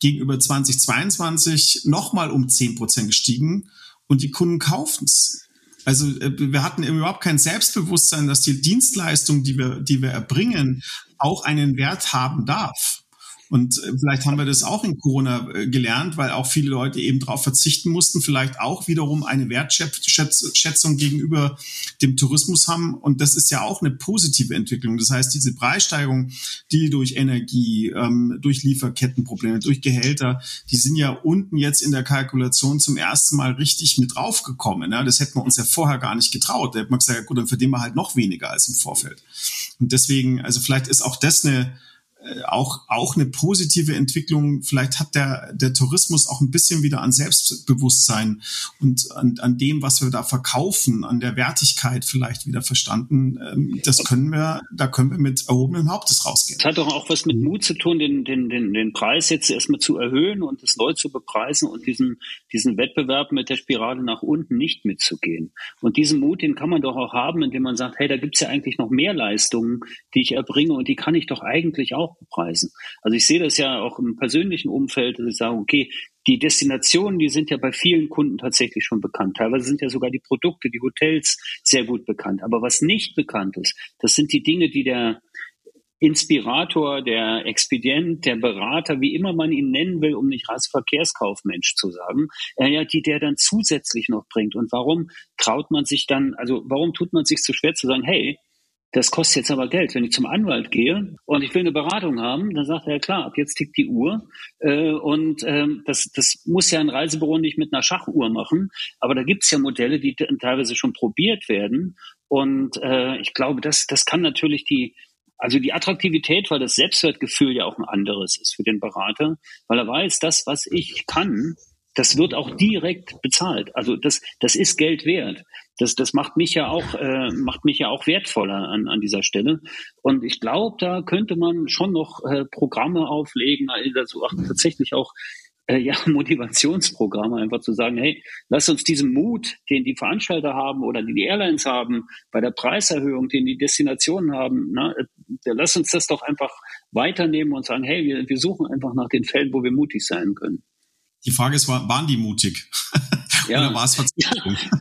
gegenüber 2022 nochmal um 10 Prozent gestiegen und die Kunden kaufen es. Also äh, wir hatten überhaupt kein Selbstbewusstsein, dass die Dienstleistung, die wir, die wir erbringen, auch einen Wert haben darf. Und äh, vielleicht haben wir das auch in Corona äh, gelernt, weil auch viele Leute eben darauf verzichten mussten, vielleicht auch wiederum eine Wertschätzung gegenüber dem Tourismus haben. Und das ist ja auch eine positive Entwicklung. Das heißt, diese Preissteigerung, die durch Energie, ähm, durch Lieferkettenprobleme, durch Gehälter, die sind ja unten jetzt in der Kalkulation zum ersten Mal richtig mit draufgekommen. Das hätten wir uns ja vorher gar nicht getraut. Da hätte man gesagt, ja gut, dann verdienen wir halt noch weniger als im Vorfeld. Und deswegen, also vielleicht ist auch das eine auch, auch eine positive Entwicklung. Vielleicht hat der, der Tourismus auch ein bisschen wieder an Selbstbewusstsein und an, an dem, was wir da verkaufen, an der Wertigkeit vielleicht wieder verstanden. Ähm, das können wir, da können wir mit erhobenem Hauptes rausgehen. Das hat doch auch was mit Mut zu tun, den, den, den, den Preis jetzt erstmal zu erhöhen und es neu zu bepreisen und diesen, diesen Wettbewerb mit der Spirale nach unten nicht mitzugehen. Und diesen Mut, den kann man doch auch haben, indem man sagt, hey, da gibt's ja eigentlich noch mehr Leistungen, die ich erbringe und die kann ich doch eigentlich auch Preisen. Also ich sehe das ja auch im persönlichen Umfeld, dass ich sage, okay, die Destinationen, die sind ja bei vielen Kunden tatsächlich schon bekannt. Teilweise sind ja sogar die Produkte, die Hotels sehr gut bekannt. Aber was nicht bekannt ist, das sind die Dinge, die der Inspirator, der Expedient, der Berater, wie immer man ihn nennen will, um nicht Reiseverkehrskaufmensch zu sagen, äh, ja, die der dann zusätzlich noch bringt. Und warum traut man sich dann, also warum tut man sich so schwer zu sagen, hey, das kostet jetzt aber Geld. Wenn ich zum Anwalt gehe und ich will eine Beratung haben, dann sagt er, klar, ab jetzt tickt die Uhr. Äh, und ähm, das, das muss ja ein Reisebüro nicht mit einer Schachuhr machen. Aber da gibt's ja Modelle, die teilweise schon probiert werden. Und äh, ich glaube, das, das kann natürlich die, also die Attraktivität, weil das Selbstwertgefühl ja auch ein anderes ist für den Berater, weil er weiß, das, was ich kann, das wird auch direkt bezahlt. Also das, das ist Geld wert. Das, das macht mich ja auch, äh, macht mich ja auch wertvoller an, an dieser Stelle. Und ich glaube, da könnte man schon noch äh, Programme auflegen, also auch tatsächlich auch äh, ja, Motivationsprogramme, einfach zu sagen, hey, lass uns diesen Mut, den die Veranstalter haben oder die die Airlines haben, bei der Preiserhöhung, den die Destinationen haben, na, äh, lass uns das doch einfach weiternehmen und sagen, hey, wir, wir suchen einfach nach den Fällen, wo wir mutig sein können. Die Frage ist, waren die mutig? Ja. Oder war es Verzweiflung? Ja,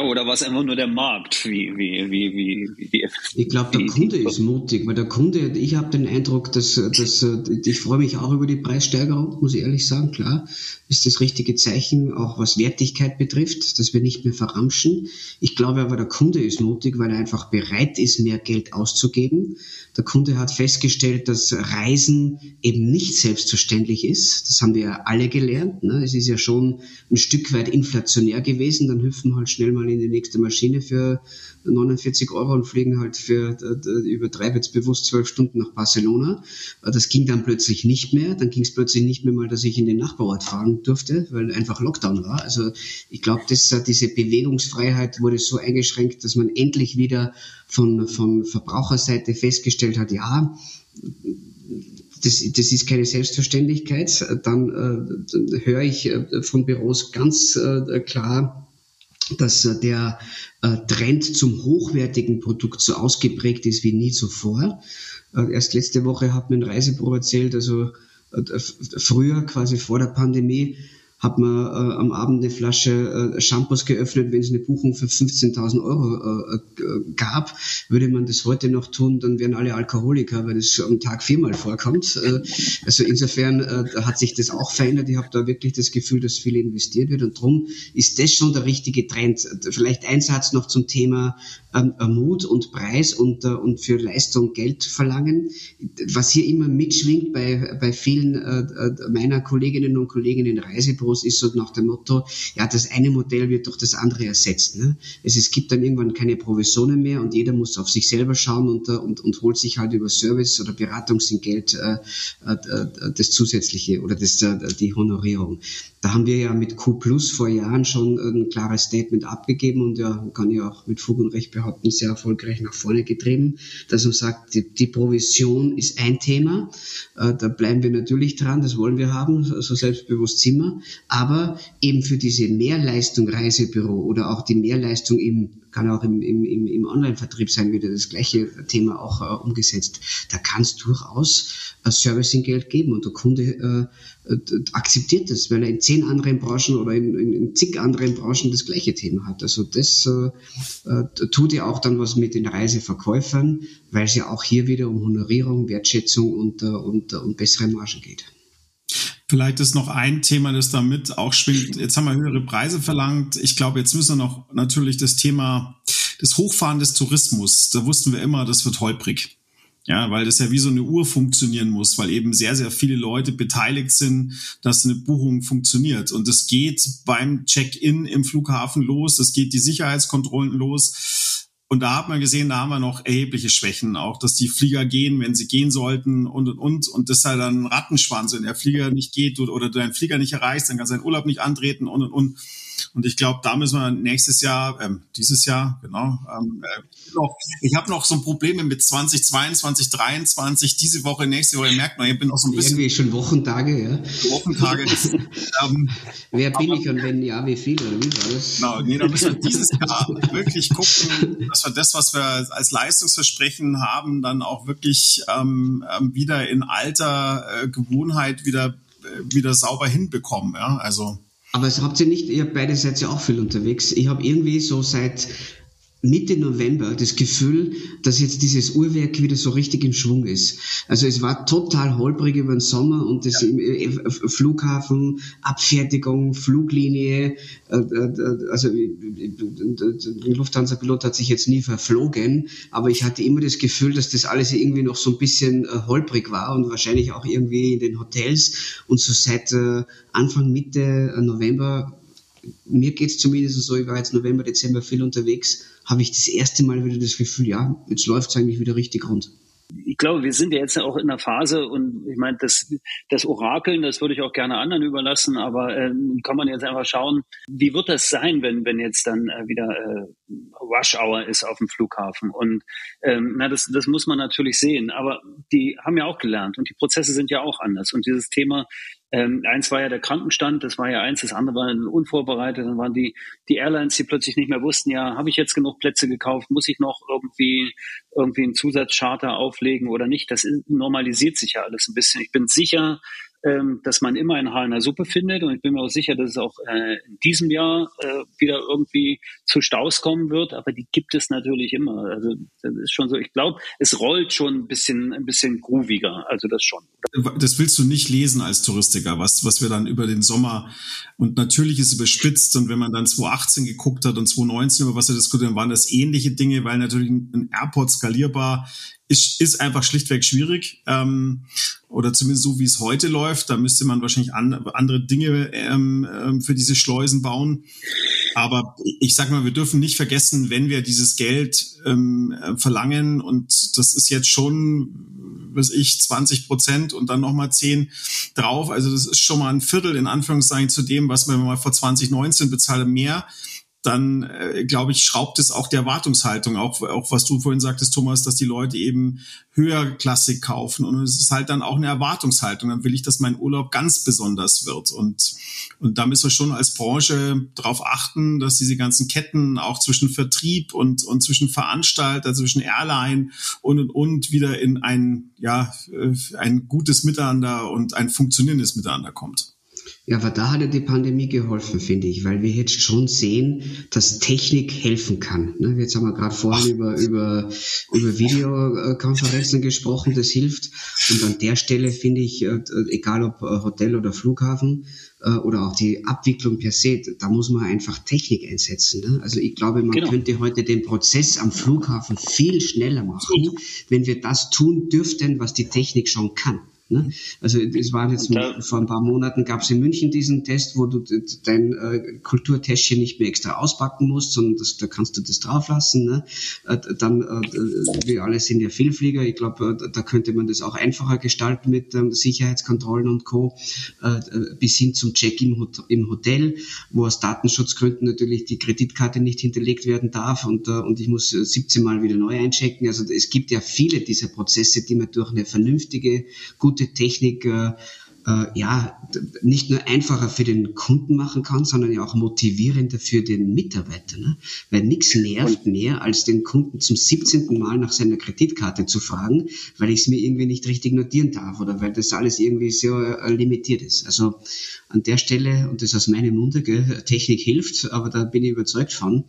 oder war es einfach nur der Markt? Wie, wie, wie, wie, wie ich glaube, der Kunde ist mutig, weil der Kunde, ich habe den Eindruck, dass, dass ich freue mich auch über die Preissteigerung, muss ich ehrlich sagen, klar, ist das richtige Zeichen, auch was Wertigkeit betrifft, dass wir nicht mehr verramschen. Ich glaube aber, der Kunde ist mutig, weil er einfach bereit ist, mehr Geld auszugeben. Der Kunde hat festgestellt, dass Reisen eben nicht selbstverständlich ist. Das haben wir alle gelernt. Ne? Es ist ja schon ein Stück weit inflationär gewesen. Dann hüpfen halt schnell mal in die nächste Maschine für 49 Euro und fliegen halt für, übertreibe jetzt bewusst zwölf Stunden nach Barcelona. Das ging dann plötzlich nicht mehr. Dann ging es plötzlich nicht mehr mal, dass ich in den Nachbarort fahren durfte, weil einfach Lockdown war. Also ich glaube, diese Bewegungsfreiheit wurde so eingeschränkt, dass man endlich wieder von, von Verbraucherseite festgestellt hat, ja, das, das ist keine Selbstverständlichkeit. Dann äh, höre ich äh, von Büros ganz äh, klar, dass äh, der äh, Trend zum hochwertigen Produkt so ausgeprägt ist wie nie zuvor. Äh, erst letzte Woche hat mir ein Reisebüro erzählt, also früher, quasi vor der Pandemie, hat man äh, am Abend eine Flasche äh, Shampoos geöffnet, wenn es eine Buchung für 15.000 Euro äh, äh, gab. Würde man das heute noch tun, dann wären alle Alkoholiker, weil das am Tag viermal vorkommt. Äh, also insofern äh, hat sich das auch verändert. Ich habe da wirklich das Gefühl, dass viel investiert wird und darum ist das schon der richtige Trend. Vielleicht ein Satz noch zum Thema ähm, Mut und Preis und, äh, und für Leistung Geld verlangen. Was hier immer mitschwingt bei, bei vielen äh, äh, meiner Kolleginnen und Kollegen in Reisebüros ist so nach dem Motto, ja, das eine Modell wird durch das andere ersetzt. Ne? Es, es gibt dann irgendwann keine Provisionen mehr und jeder muss auf sich selber schauen und, äh, und, und holt sich halt über Service oder Beratung sind Geld äh, äh, das zusätzliche oder das, äh, die Honorierung. Da haben wir ja mit Q Plus vor Jahren schon ein klares Statement abgegeben und ja, kann ich auch mit Fug und Recht behaupten, sehr erfolgreich nach vorne getrieben, dass man sagt, die, die Provision ist ein Thema, äh, da bleiben wir natürlich dran, das wollen wir haben, so selbstbewusst sind wir, aber eben für diese Mehrleistung Reisebüro oder auch die Mehrleistung im kann auch im, im, im Online-Vertrieb sein, wieder das gleiche Thema auch äh, umgesetzt. Da kann es durchaus äh, Servicing-Geld geben und der Kunde äh, äh, akzeptiert das, weil er in zehn anderen Branchen oder in, in, in zig anderen Branchen das gleiche Thema hat. Also das äh, äh, tut ja auch dann was mit den Reiseverkäufern, weil es ja auch hier wieder um Honorierung, Wertschätzung und, äh, und, äh, und bessere Margen geht. Vielleicht ist noch ein Thema, das damit auch schwingt. Jetzt haben wir höhere Preise verlangt. Ich glaube, jetzt müssen wir noch natürlich das Thema des Hochfahren des Tourismus. Da wussten wir immer, das wird holprig. Ja, weil das ja wie so eine Uhr funktionieren muss, weil eben sehr, sehr viele Leute beteiligt sind, dass eine Buchung funktioniert. Und es geht beim Check-in im Flughafen los, es geht die Sicherheitskontrollen los und da hat man gesehen, da haben wir noch erhebliche Schwächen, auch dass die Flieger gehen, wenn sie gehen sollten und und und. Und das halt dann Rattenschwanz, wenn der Flieger nicht geht oder du deinen Flieger nicht erreichst, dann kannst du deinen Urlaub nicht antreten und und und. Und ich glaube, da müssen wir nächstes Jahr, ähm, dieses Jahr, genau, ähm, äh, noch, ich habe noch so Probleme mit 2022, 2023, diese Woche, nächste Woche, merkt man, ich bin noch so ein bisschen... Irgendwie schon Wochentage, ja. Wochentage. ähm, Wer bin aber, ich und wenn ja, wie viel oder wie war das? Genau, nee, da müssen wir dieses Jahr wirklich gucken, dass wir das, was wir als Leistungsversprechen haben, dann auch wirklich ähm, ähm wieder in alter äh, Gewohnheit wieder, äh, wieder sauber hinbekommen, ja, also... Aber es habt ihr nicht, ihr beide seid ja auch viel unterwegs. Ich habe irgendwie so seit Mitte November das Gefühl, dass jetzt dieses Uhrwerk wieder so richtig in Schwung ist. Also es war total holprig über den Sommer und das ja. Äh, Flughafen, Abfertigung, Fluglinie, äh, äh, also der Lufthansa-Pilot hat sich jetzt nie verflogen, aber ich hatte immer das Gefühl, dass das alles irgendwie noch so ein bisschen holprig war und wahrscheinlich auch irgendwie in den Hotels und so seit Anfang Mitte November mir geht's zumindest so, ich war jetzt November, Dezember viel unterwegs, habe ich das erste Mal wieder das Gefühl, ja, jetzt läuft's eigentlich wieder richtig rund. Ich glaube, wir sind ja jetzt auch in der Phase und ich meine, das, das Orakeln, das würde ich auch gerne anderen überlassen, aber äh, kann man jetzt einfach schauen, wie wird das sein, wenn, wenn jetzt dann äh, wieder äh, Rush Hour ist auf dem Flughafen? Und ähm, na, das, das muss man natürlich sehen, aber die haben ja auch gelernt und die Prozesse sind ja auch anders und dieses Thema ähm, eins war ja der Krankenstand, das war ja eins, das andere war unvorbereitet. Dann waren die, die Airlines, die plötzlich nicht mehr wussten, ja, habe ich jetzt genug Plätze gekauft, muss ich noch irgendwie, irgendwie einen Zusatzcharter auflegen oder nicht? Das normalisiert sich ja alles ein bisschen. Ich bin sicher, ähm, dass man immer ein Haar in der Suppe findet. Und ich bin mir auch sicher, dass es auch äh, in diesem Jahr äh, wieder irgendwie zu Staus kommen wird. Aber die gibt es natürlich immer. Also das ist schon so. Ich glaube, es rollt schon ein bisschen, ein bisschen grooviger. Also das schon. Das willst du nicht lesen als Touristiker, was, was wir dann über den Sommer und natürlich ist überspitzt. Und wenn man dann 2018 geguckt hat und 2019 über was wir diskutiert haben, waren das ähnliche Dinge, weil natürlich ein Airport skalierbar ist, ist einfach schlichtweg schwierig. Ähm, oder zumindest so, wie es heute läuft. Da müsste man wahrscheinlich an, andere Dinge ähm, ähm, für diese Schleusen bauen. Aber ich sag mal, wir dürfen nicht vergessen, wenn wir dieses Geld ähm, verlangen und das ist jetzt schon, was ich, 20 Prozent und dann nochmal 10 drauf. Also das ist schon mal ein Viertel in Anführungszeichen zu dem, was wir mal vor 2019 bezahlen, mehr dann äh, glaube ich, schraubt es auch die Erwartungshaltung, auch, auch was du vorhin sagtest, Thomas, dass die Leute eben höherklassig kaufen. Und es ist halt dann auch eine Erwartungshaltung. Dann will ich, dass mein Urlaub ganz besonders wird. Und, und da müssen wir schon als Branche darauf achten, dass diese ganzen Ketten auch zwischen Vertrieb und, und zwischen Veranstalter, zwischen Airline und, und, und wieder in ein, ja, äh, ein gutes Miteinander und ein funktionierendes Miteinander kommt. Ja, aber da hat ja die Pandemie geholfen, finde ich, weil wir jetzt schon sehen, dass Technik helfen kann. Ne? Jetzt haben wir gerade vorhin über, über, über Videokonferenzen gesprochen, das hilft. Und an der Stelle finde ich, äh, egal ob äh, Hotel oder Flughafen äh, oder auch die Abwicklung per se, da muss man einfach Technik einsetzen. Ne? Also ich glaube, man genau. könnte heute den Prozess am Flughafen viel schneller machen, wenn wir das tun dürften, was die Technik schon kann. Ne? Also es war jetzt da, vor ein paar Monaten gab es in München diesen Test, wo du dein äh, Kulturtäschchen nicht mehr extra auspacken musst, sondern das, da kannst du das drauflassen. Ne? Äh, dann, äh, wir alle sind ja Vielflieger, ich glaube, äh, da könnte man das auch einfacher gestalten mit ähm, Sicherheitskontrollen und Co. Äh, äh, bis hin zum Check im, im Hotel, wo aus Datenschutzgründen natürlich die Kreditkarte nicht hinterlegt werden darf und, und ich muss 17 Mal wieder neu einchecken. Also es gibt ja viele dieser Prozesse, die man durch eine vernünftige, gute gute Technik äh, äh, ja nicht nur einfacher für den Kunden machen kann, sondern ja auch motivierender für den Mitarbeiter. Ne? Weil nichts nervt mehr, als den Kunden zum 17. Mal nach seiner Kreditkarte zu fragen, weil ich es mir irgendwie nicht richtig notieren darf oder weil das alles irgendwie so äh, limitiert ist. Also an der Stelle, und das aus meinem Munde, gell, Technik hilft, aber da bin ich überzeugt von,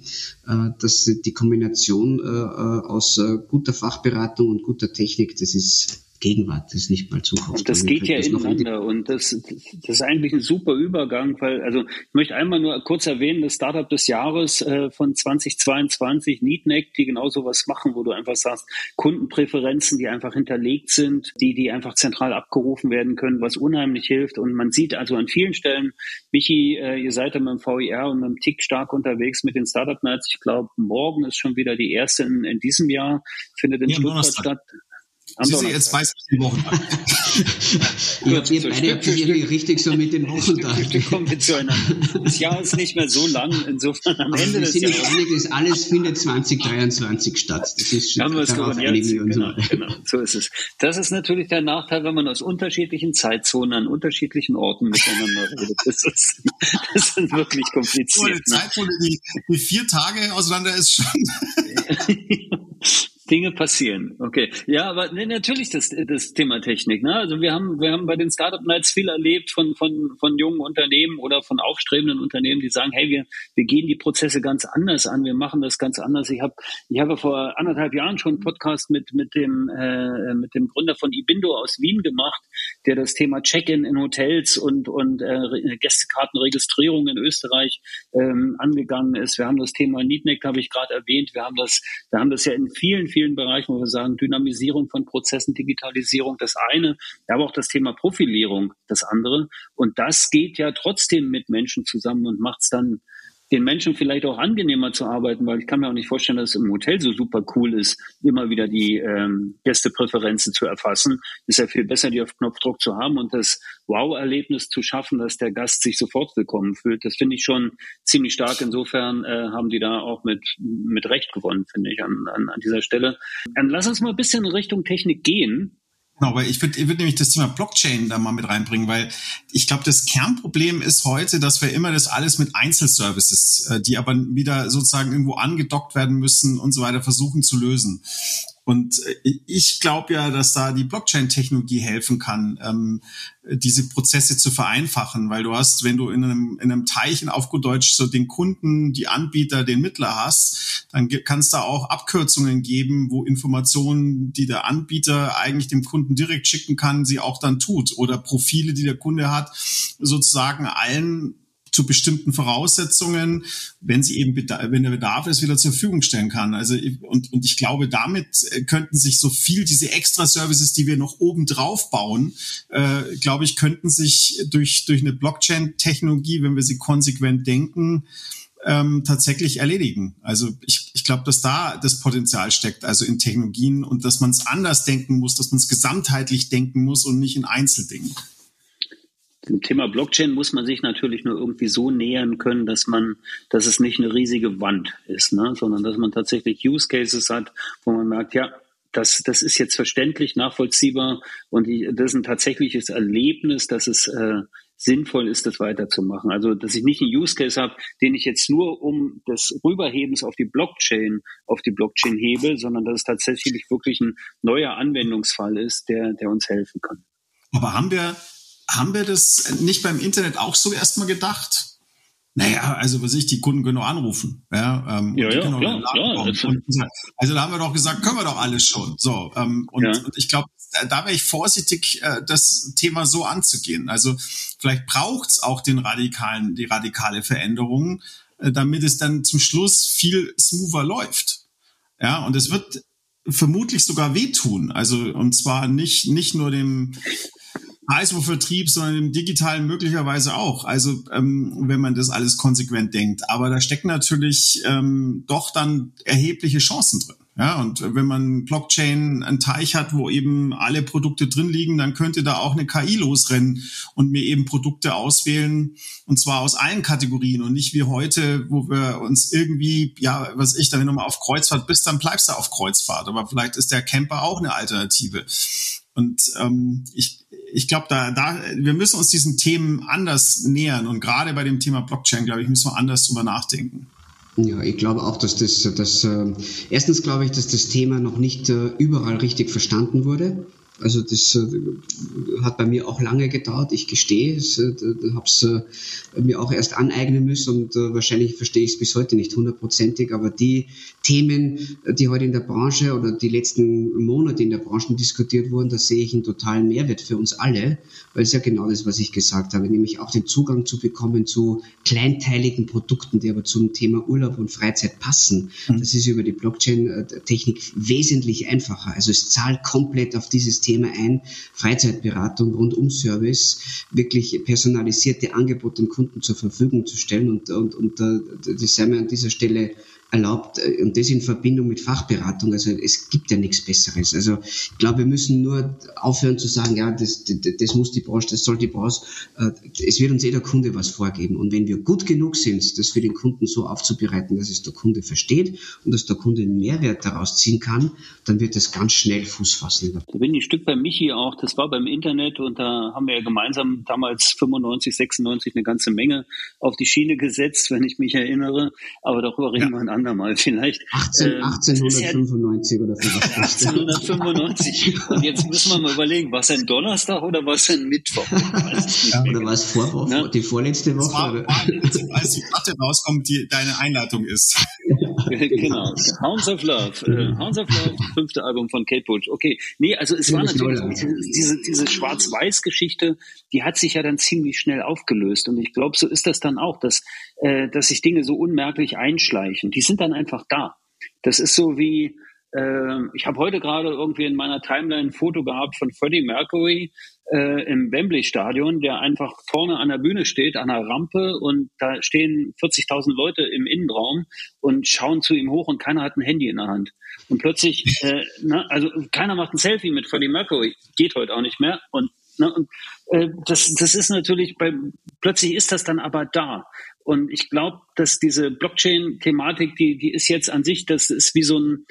äh, dass die Kombination äh, äh aus äh, guter Fachberatung und guter Technik, das ist Gegenwart, das ist nicht mal Zukunft. Und das geht ja ineinander und das, das ist eigentlich ein super Übergang, weil, also ich möchte einmal nur kurz erwähnen, das Startup des Jahres äh, von 2022, Neatneck, die genau sowas machen, wo du einfach sagst, Kundenpräferenzen, die einfach hinterlegt sind, die, die einfach zentral abgerufen werden können, was unheimlich hilft und man sieht also an vielen Stellen, Michi, äh, ihr seid ja mit dem VIR und mit dem TIC stark unterwegs mit den Startup Nights. Ich glaube, morgen ist schon wieder die erste in, in diesem Jahr, findet in ja, Stuttgart statt. Sie sehen, jetzt weiß ich den Wochentag. ihr habt so beide ihr richtig so mit den Wochentagen. Wir kommen wir zueinander. Das Jahr ist nicht mehr so lang, insofern am Ende des Jahres. Einig, alles findet 2023 statt. Das ist schon haben wir es gewonnen. Ja, genau, genau, so ist es. Das ist natürlich der Nachteil, wenn man aus unterschiedlichen Zeitzonen an unterschiedlichen Orten miteinander redet. Das ist, das ist wirklich kompliziert. So eine ne? Zeitzone, die, die vier Tage auseinander ist schon. Dinge passieren. Okay. Ja, aber nee, natürlich das, das Thema Technik. Ne? Also wir haben, wir haben bei den Startup Nights viel erlebt von, von, von jungen Unternehmen oder von aufstrebenden Unternehmen, die sagen, hey, wir, wir gehen die Prozesse ganz anders an, wir machen das ganz anders. Ich habe ich habe vor anderthalb Jahren schon einen Podcast mit, mit, dem, äh, mit dem Gründer von Ibindo aus Wien gemacht, der das Thema Check-in in Hotels und, und äh, Gästekartenregistrierung in Österreich ähm, angegangen ist. Wir haben das Thema Neatneck, habe ich gerade erwähnt. Wir haben das, wir haben das ja in vielen, vielen Bereichen, wo wir sagen, Dynamisierung von Prozessen, Digitalisierung das eine, aber auch das Thema Profilierung das andere. Und das geht ja trotzdem mit Menschen zusammen und macht es dann den Menschen vielleicht auch angenehmer zu arbeiten, weil ich kann mir auch nicht vorstellen, dass es im Hotel so super cool ist, immer wieder die ähm, Gästepräferenzen zu erfassen. Ist ja viel besser, die auf Knopfdruck zu haben und das Wow-Erlebnis zu schaffen, dass der Gast sich sofort willkommen fühlt. Das finde ich schon ziemlich stark. Insofern äh, haben die da auch mit, mit Recht gewonnen, finde ich, an, an, an dieser Stelle. Ähm, lass uns mal ein bisschen in Richtung Technik gehen. Genau, aber ich würde ich würd nämlich das Thema Blockchain da mal mit reinbringen, weil ich glaube, das Kernproblem ist heute, dass wir immer das alles mit Einzelservices, äh, die aber wieder sozusagen irgendwo angedockt werden müssen und so weiter, versuchen zu lösen. Und äh, ich glaube ja, dass da die Blockchain-Technologie helfen kann, ähm, diese Prozesse zu vereinfachen, weil du hast, wenn du in einem, in einem Teich auf gut Deutsch so den Kunden, die Anbieter, den Mittler hast, dann kannst du auch Abkürzungen geben, wo Informationen, die der Anbieter eigentlich dem Kunden direkt schicken kann, sie auch dann tut. Oder Profile, die der Kunde hat, sozusagen allen zu bestimmten Voraussetzungen, wenn sie eben, wenn der Bedarf ist, wieder zur Verfügung stellen kann. Also, und, und ich glaube, damit äh, könnten sich so viel diese Extra-Services, die wir noch oben drauf bauen, äh, glaube ich, könnten sich durch, durch eine Blockchain-Technologie, wenn wir sie konsequent denken, ähm, tatsächlich erledigen. Also ich, ich glaube, dass da das Potenzial steckt, also in Technologien und dass man es anders denken muss, dass man es gesamtheitlich denken muss und nicht in Einzeldingen dem Thema Blockchain muss man sich natürlich nur irgendwie so nähern können, dass man, dass es nicht eine riesige Wand ist, ne? sondern dass man tatsächlich Use Cases hat, wo man merkt, ja, das, das ist jetzt verständlich, nachvollziehbar und die, das ist ein tatsächliches Erlebnis, dass es äh, sinnvoll ist, das weiterzumachen. Also, dass ich nicht einen Use Case habe, den ich jetzt nur um des Rüberhebens auf die Blockchain, auf die Blockchain hebe, sondern dass es tatsächlich wirklich ein neuer Anwendungsfall ist, der, der uns helfen kann. Aber haben wir haben wir das nicht beim Internet auch so erstmal gedacht? Naja, also was ich, die Kunden können doch anrufen. Ja, ähm, ja, ja klar, klar. also da haben wir doch gesagt, können wir doch alles schon. So, ähm, und, ja. und ich glaube, da, da wäre ich vorsichtig, äh, das Thema so anzugehen. Also vielleicht braucht's auch den radikalen, die radikale Veränderung, äh, damit es dann zum Schluss viel smoother läuft. Ja, und es wird vermutlich sogar wehtun. Also, und zwar nicht, nicht nur dem Eiswurfvertrieb, sondern im digitalen möglicherweise auch. Also ähm, wenn man das alles konsequent denkt. Aber da stecken natürlich ähm, doch dann erhebliche Chancen drin. Ja, und wenn man Blockchain einen Teich hat, wo eben alle Produkte drin liegen, dann könnte da auch eine KI losrennen und mir eben Produkte auswählen und zwar aus allen Kategorien und nicht wie heute, wo wir uns irgendwie, ja, was ich, dann wenn du mal auf Kreuzfahrt bist, dann bleibst du auf Kreuzfahrt. Aber vielleicht ist der Camper auch eine Alternative. Und ähm, ich, ich glaube, da, da, wir müssen uns diesen Themen anders nähern und gerade bei dem Thema Blockchain, glaube ich, müssen wir anders drüber nachdenken. Ja, ich glaube auch, dass das, das äh, erstens glaube ich, dass das Thema noch nicht äh, überall richtig verstanden wurde. Also das äh, hat bei mir auch lange gedauert, ich gestehe, ich äh, habe es äh, mir auch erst aneignen müssen und wahrscheinlich verstehe ich es bis heute nicht hundertprozentig, aber die Themen, die heute in der Branche oder die letzten Monate in der Branche diskutiert wurden, da sehe ich einen totalen Mehrwert für uns alle, weil es ja genau das, was ich gesagt habe, nämlich auch den Zugang zu bekommen zu kleinteiligen Produkten, die aber zum Thema Urlaub und Freizeit passen. Mhm. Das ist über die Blockchain-Technik wesentlich einfacher. Also es zahlt komplett auf dieses Thema ein, Freizeitberatung, Rundum-Service, wirklich personalisierte Angebote dem Kunden zur Verfügung zu stellen. Und, und, und das sei mir an dieser Stelle erlaubt äh, und das in Verbindung mit Fachberatung. Also es gibt ja nichts Besseres. Also ich glaube, wir müssen nur aufhören zu sagen, ja, das, das, das muss die Branche, das soll die Branche. Äh, es wird uns jeder Kunde was vorgeben. Und wenn wir gut genug sind, das für den Kunden so aufzubereiten, dass es der Kunde versteht und dass der Kunde einen Mehrwert daraus ziehen kann, dann wird das ganz schnell Fuß fassen. Da bin ich ein Stück bei Michi auch. Das war beim Internet und da haben wir ja gemeinsam damals 95, 96 eine ganze Menge auf die Schiene gesetzt, wenn ich mich erinnere. Aber darüber reden ja. wir andermal vielleicht. 18, ähm, 1895 oder so was. 1895. Und jetzt müssen wir mal überlegen, was ein Donnerstag oder was ein Mittwoch? Ja, oder was Vorwoche, ja? die vorletzte Woche? War, war, als die Platte rauskommt, die deine Einleitung ist. genau. Hounds of Love. Äh, Hounds of Love, fünfte Album von Kate Bush. Okay. Nee, also es war natürlich diese, diese Schwarz-Weiß-Geschichte, die hat sich ja dann ziemlich schnell aufgelöst. Und ich glaube, so ist das dann auch, dass, äh, dass sich Dinge so unmerklich einschleichen. Die sind dann einfach da. Das ist so wie, äh, ich habe heute gerade irgendwie in meiner Timeline ein Foto gehabt von Freddie Mercury äh, im Wembley-Stadion, der einfach vorne an der Bühne steht, an der Rampe und da stehen 40.000 Leute im Innenraum und schauen zu ihm hoch und keiner hat ein Handy in der Hand. Und plötzlich, äh, na, also keiner macht ein Selfie mit Freddie Mercury, geht heute auch nicht mehr und Ne, und äh, das, das ist natürlich bei, plötzlich ist das dann aber da. Und ich glaube, dass diese Blockchain-Thematik, die, die ist jetzt an sich, das ist wie so ein,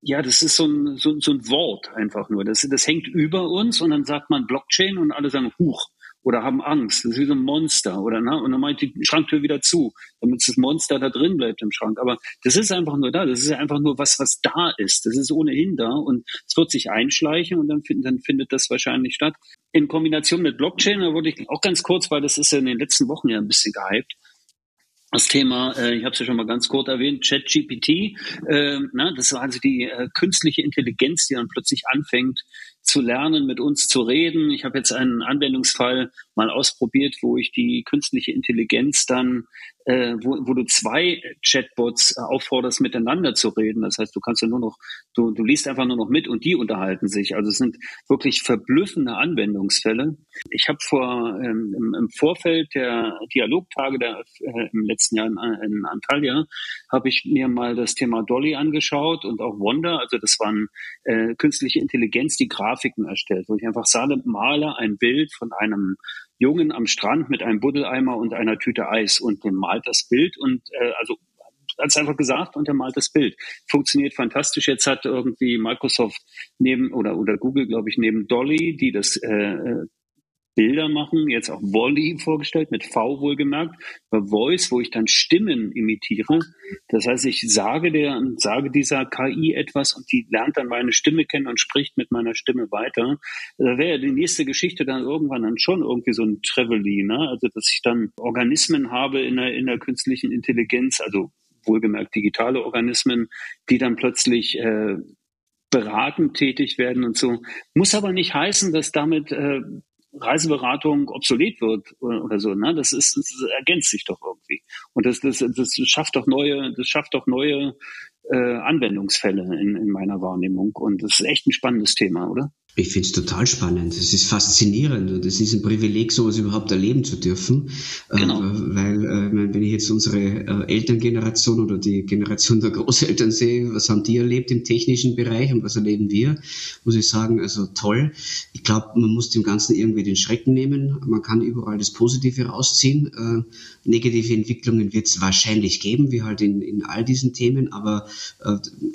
ja, das ist so ein, so, so ein Wort einfach nur. Das, das hängt über uns und dann sagt man Blockchain und alle sagen, huch, oder haben Angst. Das ist wie so ein Monster, oder? Ne? Und dann meint die Schranktür wieder zu, damit das Monster da drin bleibt im Schrank. Aber das ist einfach nur da. Das ist einfach nur was, was da ist. Das ist ohnehin da und es wird sich einschleichen und dann, dann findet das wahrscheinlich statt. In Kombination mit Blockchain, da wurde ich auch ganz kurz, weil das ist ja in den letzten Wochen ja ein bisschen gehypt das Thema, äh, ich habe es ja schon mal ganz kurz erwähnt, ChatGPT, äh, na, das ist also die äh, künstliche Intelligenz, die dann plötzlich anfängt zu lernen, mit uns zu reden. Ich habe jetzt einen Anwendungsfall mal ausprobiert, wo ich die künstliche Intelligenz dann äh, wo, wo du zwei Chatbots äh, aufforderst, miteinander zu reden. Das heißt, du kannst ja nur noch, du, du liest einfach nur noch mit und die unterhalten sich. Also es sind wirklich verblüffende Anwendungsfälle. Ich habe vor ähm, im, im, Vorfeld der Dialogtage der, äh, im letzten Jahr in, in Antalya habe ich mir mal das Thema Dolly angeschaut und auch Wonder. Also das waren äh, künstliche Intelligenz, die Grafiken erstellt, wo ich einfach sage, male ein Bild von einem Jungen am Strand mit einem Buddeleimer und einer Tüte Eis und dem malt das Bild und äh, also hat es einfach gesagt und er malt das Bild. Funktioniert fantastisch. Jetzt hat irgendwie Microsoft neben oder oder Google, glaube ich, neben Dolly, die das äh, Bilder machen, jetzt auch Volley vorgestellt, mit V wohlgemerkt, bei Voice, wo ich dann Stimmen imitiere. Das heißt, ich sage der, sage dieser KI etwas und die lernt dann meine Stimme kennen und spricht mit meiner Stimme weiter. Da wäre die nächste Geschichte dann irgendwann dann schon irgendwie so ein Trevely, ne? Also, dass ich dann Organismen habe in der, in der künstlichen Intelligenz, also wohlgemerkt digitale Organismen, die dann plötzlich äh, beratend tätig werden und so. Muss aber nicht heißen, dass damit äh, Reiseberatung obsolet wird oder, oder so. Ne? Das ist, das ergänzt sich doch irgendwie. Und das, das, das schafft doch neue, das schafft doch neue äh, Anwendungsfälle in, in meiner Wahrnehmung. Und das ist echt ein spannendes Thema, oder? Ich finde es total spannend. Es ist faszinierend und es ist ein Privileg, sowas überhaupt erleben zu dürfen. Äh, genau. Äh, weil, äh, wenn ich jetzt unsere äh, Elterngeneration oder die Generation der Großeltern sehe, was haben die erlebt im technischen Bereich und was erleben wir, muss ich sagen, also toll. Ich glaube, man muss dem Ganzen irgendwie den Schrecken nehmen. Man kann überall das Positive rausziehen. Äh, negative Entwicklungen wird es wahrscheinlich geben, wie halt in, in all diesen Themen, aber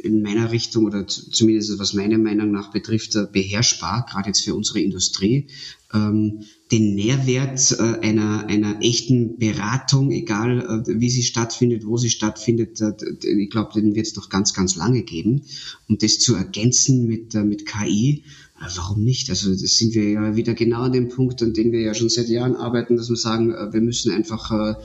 in meiner Richtung oder zumindest was meine Meinung nach betrifft, beherrscht Spar, gerade jetzt für unsere Industrie, ähm, den Nährwert äh, einer, einer echten Beratung, egal äh, wie sie stattfindet, wo sie stattfindet, äh, ich glaube, den wird es noch ganz, ganz lange geben. Und das zu ergänzen mit, äh, mit KI, äh, warum nicht? Also das sind wir ja wieder genau an dem Punkt, an dem wir ja schon seit Jahren arbeiten, dass wir sagen, äh, wir müssen einfach äh,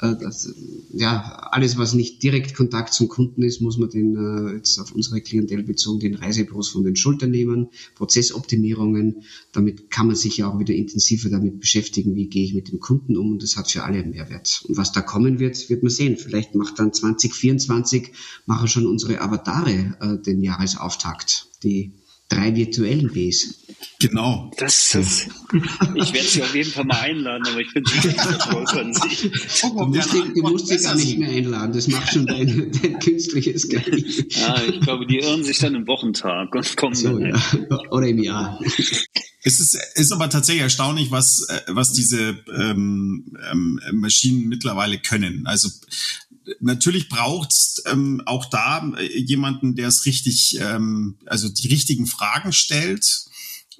äh, das, ja, alles, was nicht direkt Kontakt zum Kunden ist, muss man den, jetzt auf unsere Klientel bezogen, den Reisebüros von den Schultern nehmen, Prozessoptimierungen. Damit kann man sich ja auch wieder intensiver damit beschäftigen, wie gehe ich mit dem Kunden um und das hat für alle einen Mehrwert. Und was da kommen wird, wird man sehen. Vielleicht macht dann 2024 machen schon unsere Avatare äh, den Jahresauftakt, die drei virtuellen Bs. Genau. Das, das, ich werde sie auf jeden Fall mal einladen, aber ich bin sicher, das von sich. Du musst, dich, du musst dich gar nicht mehr einladen, das macht schon dein, dein künstliches KI. Ja, ich glaube, die irren sich dann im Wochentag und kommen so, dann. Ja. Oder im Jahr. Es ist, ist aber tatsächlich erstaunlich, was, äh, was diese ähm, ähm, Maschinen mittlerweile können. Also natürlich braucht es ähm, auch da äh, jemanden, der es richtig, ähm, also die richtigen Fragen stellt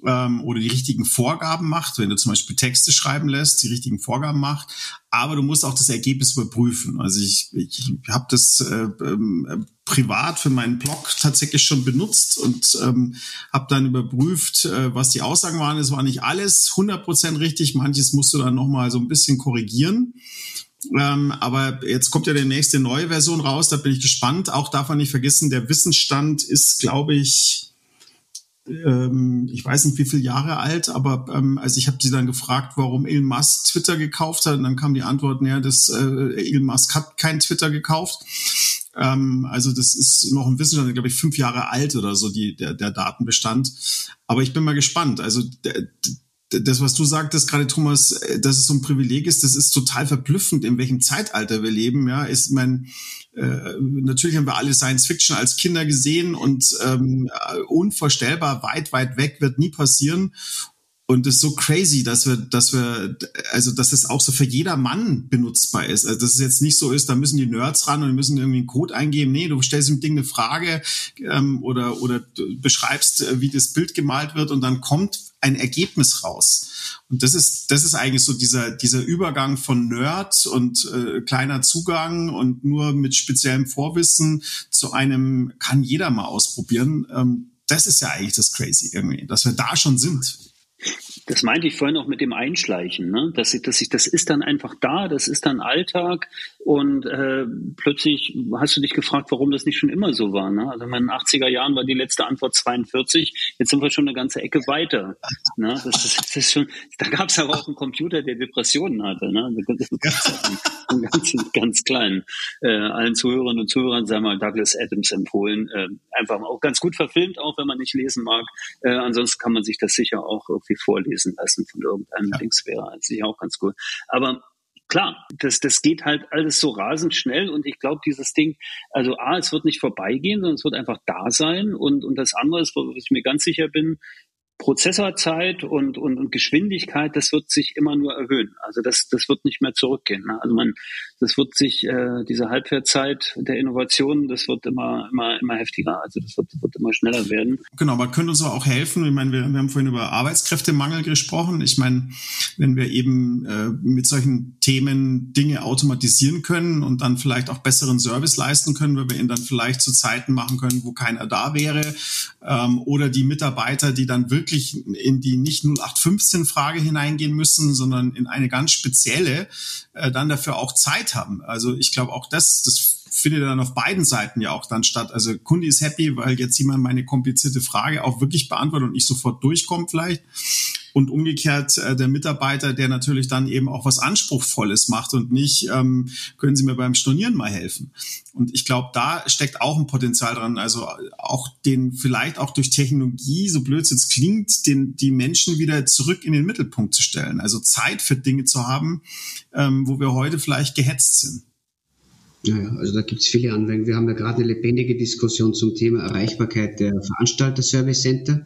ähm, oder die richtigen Vorgaben macht, wenn du zum Beispiel Texte schreiben lässt, die richtigen Vorgaben macht. Aber du musst auch das Ergebnis überprüfen. Also ich, ich habe das äh, ähm, privat für meinen Blog tatsächlich schon benutzt und ähm, habe dann überprüft, äh, was die Aussagen waren. Es war nicht alles 100% richtig. Manches musst du dann nochmal so ein bisschen korrigieren. Ähm, aber jetzt kommt ja die nächste neue Version raus, da bin ich gespannt. Auch darf man nicht vergessen, der Wissensstand ist, glaube ich, ähm, ich weiß nicht wie viele Jahre alt, aber ähm, also ich habe sie dann gefragt, warum Elon Musk Twitter gekauft hat. Und dann kam die Antwort, naja, das, äh, Elon Musk hat kein Twitter gekauft. Ähm, also das ist noch ein Wissensstand, glaube ich, fünf Jahre alt oder so, die, der, der Datenbestand. Aber ich bin mal gespannt. Also der, das, was du sagtest gerade, Thomas, äh, dass es so ein Privileg ist, das ist total verblüffend, in welchem Zeitalter wir leben. Ja, ist mein äh, natürlich haben wir alle Science Fiction als Kinder gesehen und ähm, unvorstellbar weit, weit weg wird nie passieren. Und es ist so crazy, dass wir, dass wir, also dass es auch so für jeder Mann benutzbar ist. Also dass es jetzt nicht so ist, da müssen die Nerds ran und müssen irgendwie einen Code eingeben. Nee, du stellst dem Ding eine Frage ähm, oder oder beschreibst, äh, wie das Bild gemalt wird und dann kommt ein Ergebnis raus. Und das ist, das ist eigentlich so dieser, dieser Übergang von Nerd und äh, kleiner Zugang und nur mit speziellem Vorwissen zu einem kann jeder mal ausprobieren. Ähm, das ist ja eigentlich das Crazy irgendwie, dass wir da schon sind. Das meinte ich vorhin auch mit dem Einschleichen, ne? dass ich, dass ich, das ist dann einfach da, das ist dann Alltag und äh, plötzlich hast du dich gefragt, warum das nicht schon immer so war. Ne? Also in den 80er Jahren war die letzte Antwort 42, jetzt sind wir schon eine ganze Ecke weiter. Ne? Das, das, das ist schon, da gab es aber auch einen Computer, der Depressionen hatte. Ne? einen ganz, ganz kleinen. Äh, allen Zuhörerinnen und Zuhörern sei mal Douglas Adams empfohlen. Äh, einfach auch ganz gut verfilmt, auch wenn man nicht lesen mag. Äh, ansonsten kann man sich das sicher auch irgendwie vorlesen lassen von irgendeinem ja. Dings wäre sicher auch ganz cool. Aber klar, das, das geht halt alles so rasend schnell und ich glaube, dieses Ding, also A, es wird nicht vorbeigehen, sondern es wird einfach da sein und, und das andere ist, wo ich mir ganz sicher bin, Prozessorzeit und, und, und Geschwindigkeit, das wird sich immer nur erhöhen. Also das, das wird nicht mehr zurückgehen. Ne? Also man, das wird sich, äh, diese Halbwertzeit der Innovation, das wird immer, immer, immer heftiger. Also das wird, wird immer schneller werden. Genau, aber könnte uns auch helfen. Ich meine, wir, wir haben vorhin über Arbeitskräftemangel gesprochen. Ich meine, wenn wir eben äh, mit solchen Themen Dinge automatisieren können und dann vielleicht auch besseren Service leisten können, weil wir ihn dann vielleicht zu Zeiten machen können, wo keiner da wäre, ähm, oder die Mitarbeiter, die dann wirklich wirklich in die nicht 0815-Frage hineingehen müssen, sondern in eine ganz spezielle, äh, dann dafür auch Zeit haben. Also ich glaube auch das, das findet dann auf beiden Seiten ja auch dann statt. Also Kunde ist happy, weil jetzt jemand meine komplizierte Frage auch wirklich beantwortet und ich sofort durchkomme vielleicht und umgekehrt äh, der Mitarbeiter, der natürlich dann eben auch was Anspruchsvolles macht und nicht, ähm, können Sie mir beim Stornieren mal helfen. Und ich glaube, da steckt auch ein Potenzial dran, also auch den vielleicht auch durch Technologie, so blöd es jetzt klingt, den, die Menschen wieder zurück in den Mittelpunkt zu stellen. Also Zeit für Dinge zu haben, ähm, wo wir heute vielleicht gehetzt sind. Ja, also da gibt es viele Anwendungen. Wir haben ja gerade eine lebendige Diskussion zum Thema Erreichbarkeit der Veranstalter-Service Center.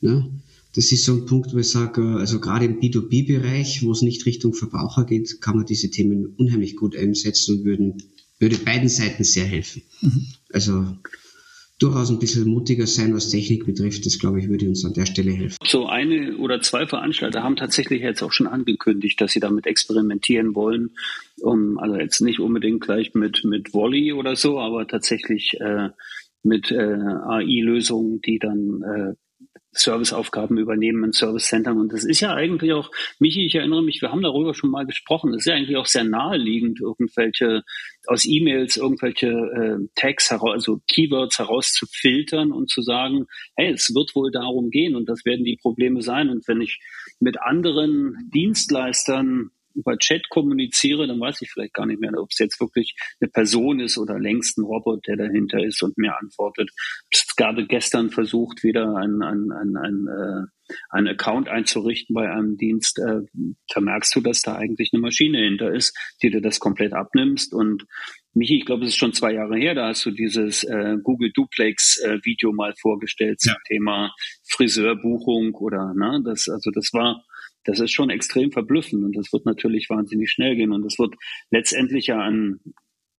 Ne? Das ist so ein Punkt, wo ich sage, also gerade im B2B-Bereich, wo es nicht Richtung Verbraucher geht, kann man diese Themen unheimlich gut einsetzen und würden, würde beiden Seiten sehr helfen. Mhm. Also durchaus ein bisschen mutiger sein, was Technik betrifft. Das, glaube ich, würde uns an der Stelle helfen. So eine oder zwei Veranstalter haben tatsächlich jetzt auch schon angekündigt, dass sie damit experimentieren wollen. Um, also jetzt nicht unbedingt gleich mit, mit Volley oder so, aber tatsächlich äh, mit äh, AI-Lösungen, die dann äh, Serviceaufgaben übernehmen in Service-Centern. Und das ist ja eigentlich auch, Michi, ich erinnere mich, wir haben darüber schon mal gesprochen, das ist ja eigentlich auch sehr naheliegend, irgendwelche aus E-Mails irgendwelche äh, Tags, heraus, also Keywords herauszufiltern und zu sagen, hey, es wird wohl darum gehen und das werden die Probleme sein. Und wenn ich mit anderen Dienstleistern über Chat kommuniziere, dann weiß ich vielleicht gar nicht mehr, ob es jetzt wirklich eine Person ist oder längst ein Robot, der dahinter ist und mir antwortet. Ich habe gerade gestern versucht, wieder ein, ein, ein, ein, äh, einen Account einzurichten bei einem Dienst. Äh, da merkst du, dass da eigentlich eine Maschine hinter ist, die dir das komplett abnimmst und Michi, ich glaube, es ist schon zwei Jahre her, da hast du dieses äh, Google Duplex äh, Video mal vorgestellt zum Thema Friseurbuchung oder ne, das also das war das ist schon extrem verblüffend und das wird natürlich wahnsinnig schnell gehen und das wird letztendlich ja an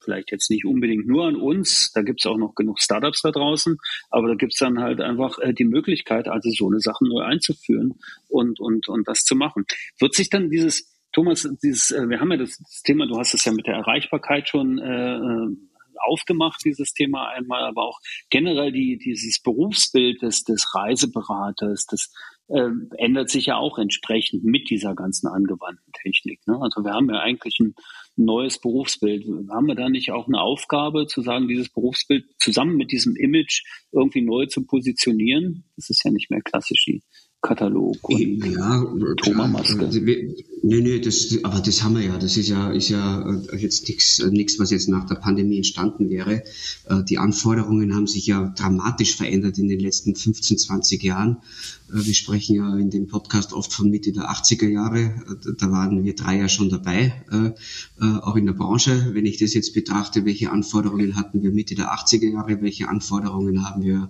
vielleicht jetzt nicht unbedingt nur an uns, da gibt es auch noch genug Startups da draußen, aber da gibt es dann halt einfach äh, die Möglichkeit, also so eine Sache neu einzuführen und, und, und das zu machen. Wird sich dann dieses, Thomas, dieses, äh, wir haben ja das, Thema, du hast es ja mit der Erreichbarkeit schon äh, äh aufgemacht, dieses Thema einmal, aber auch generell die, dieses Berufsbild des, des Reiseberaters, des äh, ändert sich ja auch entsprechend mit dieser ganzen angewandten Technik. Ne? Also wir haben ja eigentlich ein neues Berufsbild. Haben wir da nicht auch eine Aufgabe zu sagen, dieses Berufsbild zusammen mit diesem Image irgendwie neu zu positionieren? Das ist ja nicht mehr klassisch die Katalog und ja, Thomas-Maske. Also nee, nee, das, aber das haben wir ja. Das ist ja, ist ja äh, jetzt nichts, äh, nichts, was jetzt nach der Pandemie entstanden wäre. Äh, die Anforderungen haben sich ja dramatisch verändert in den letzten 15, 20 Jahren. Wir sprechen ja in dem Podcast oft von Mitte der 80er Jahre. Da waren wir drei ja schon dabei, auch in der Branche. Wenn ich das jetzt betrachte, welche Anforderungen hatten wir Mitte der 80er Jahre, welche Anforderungen haben wir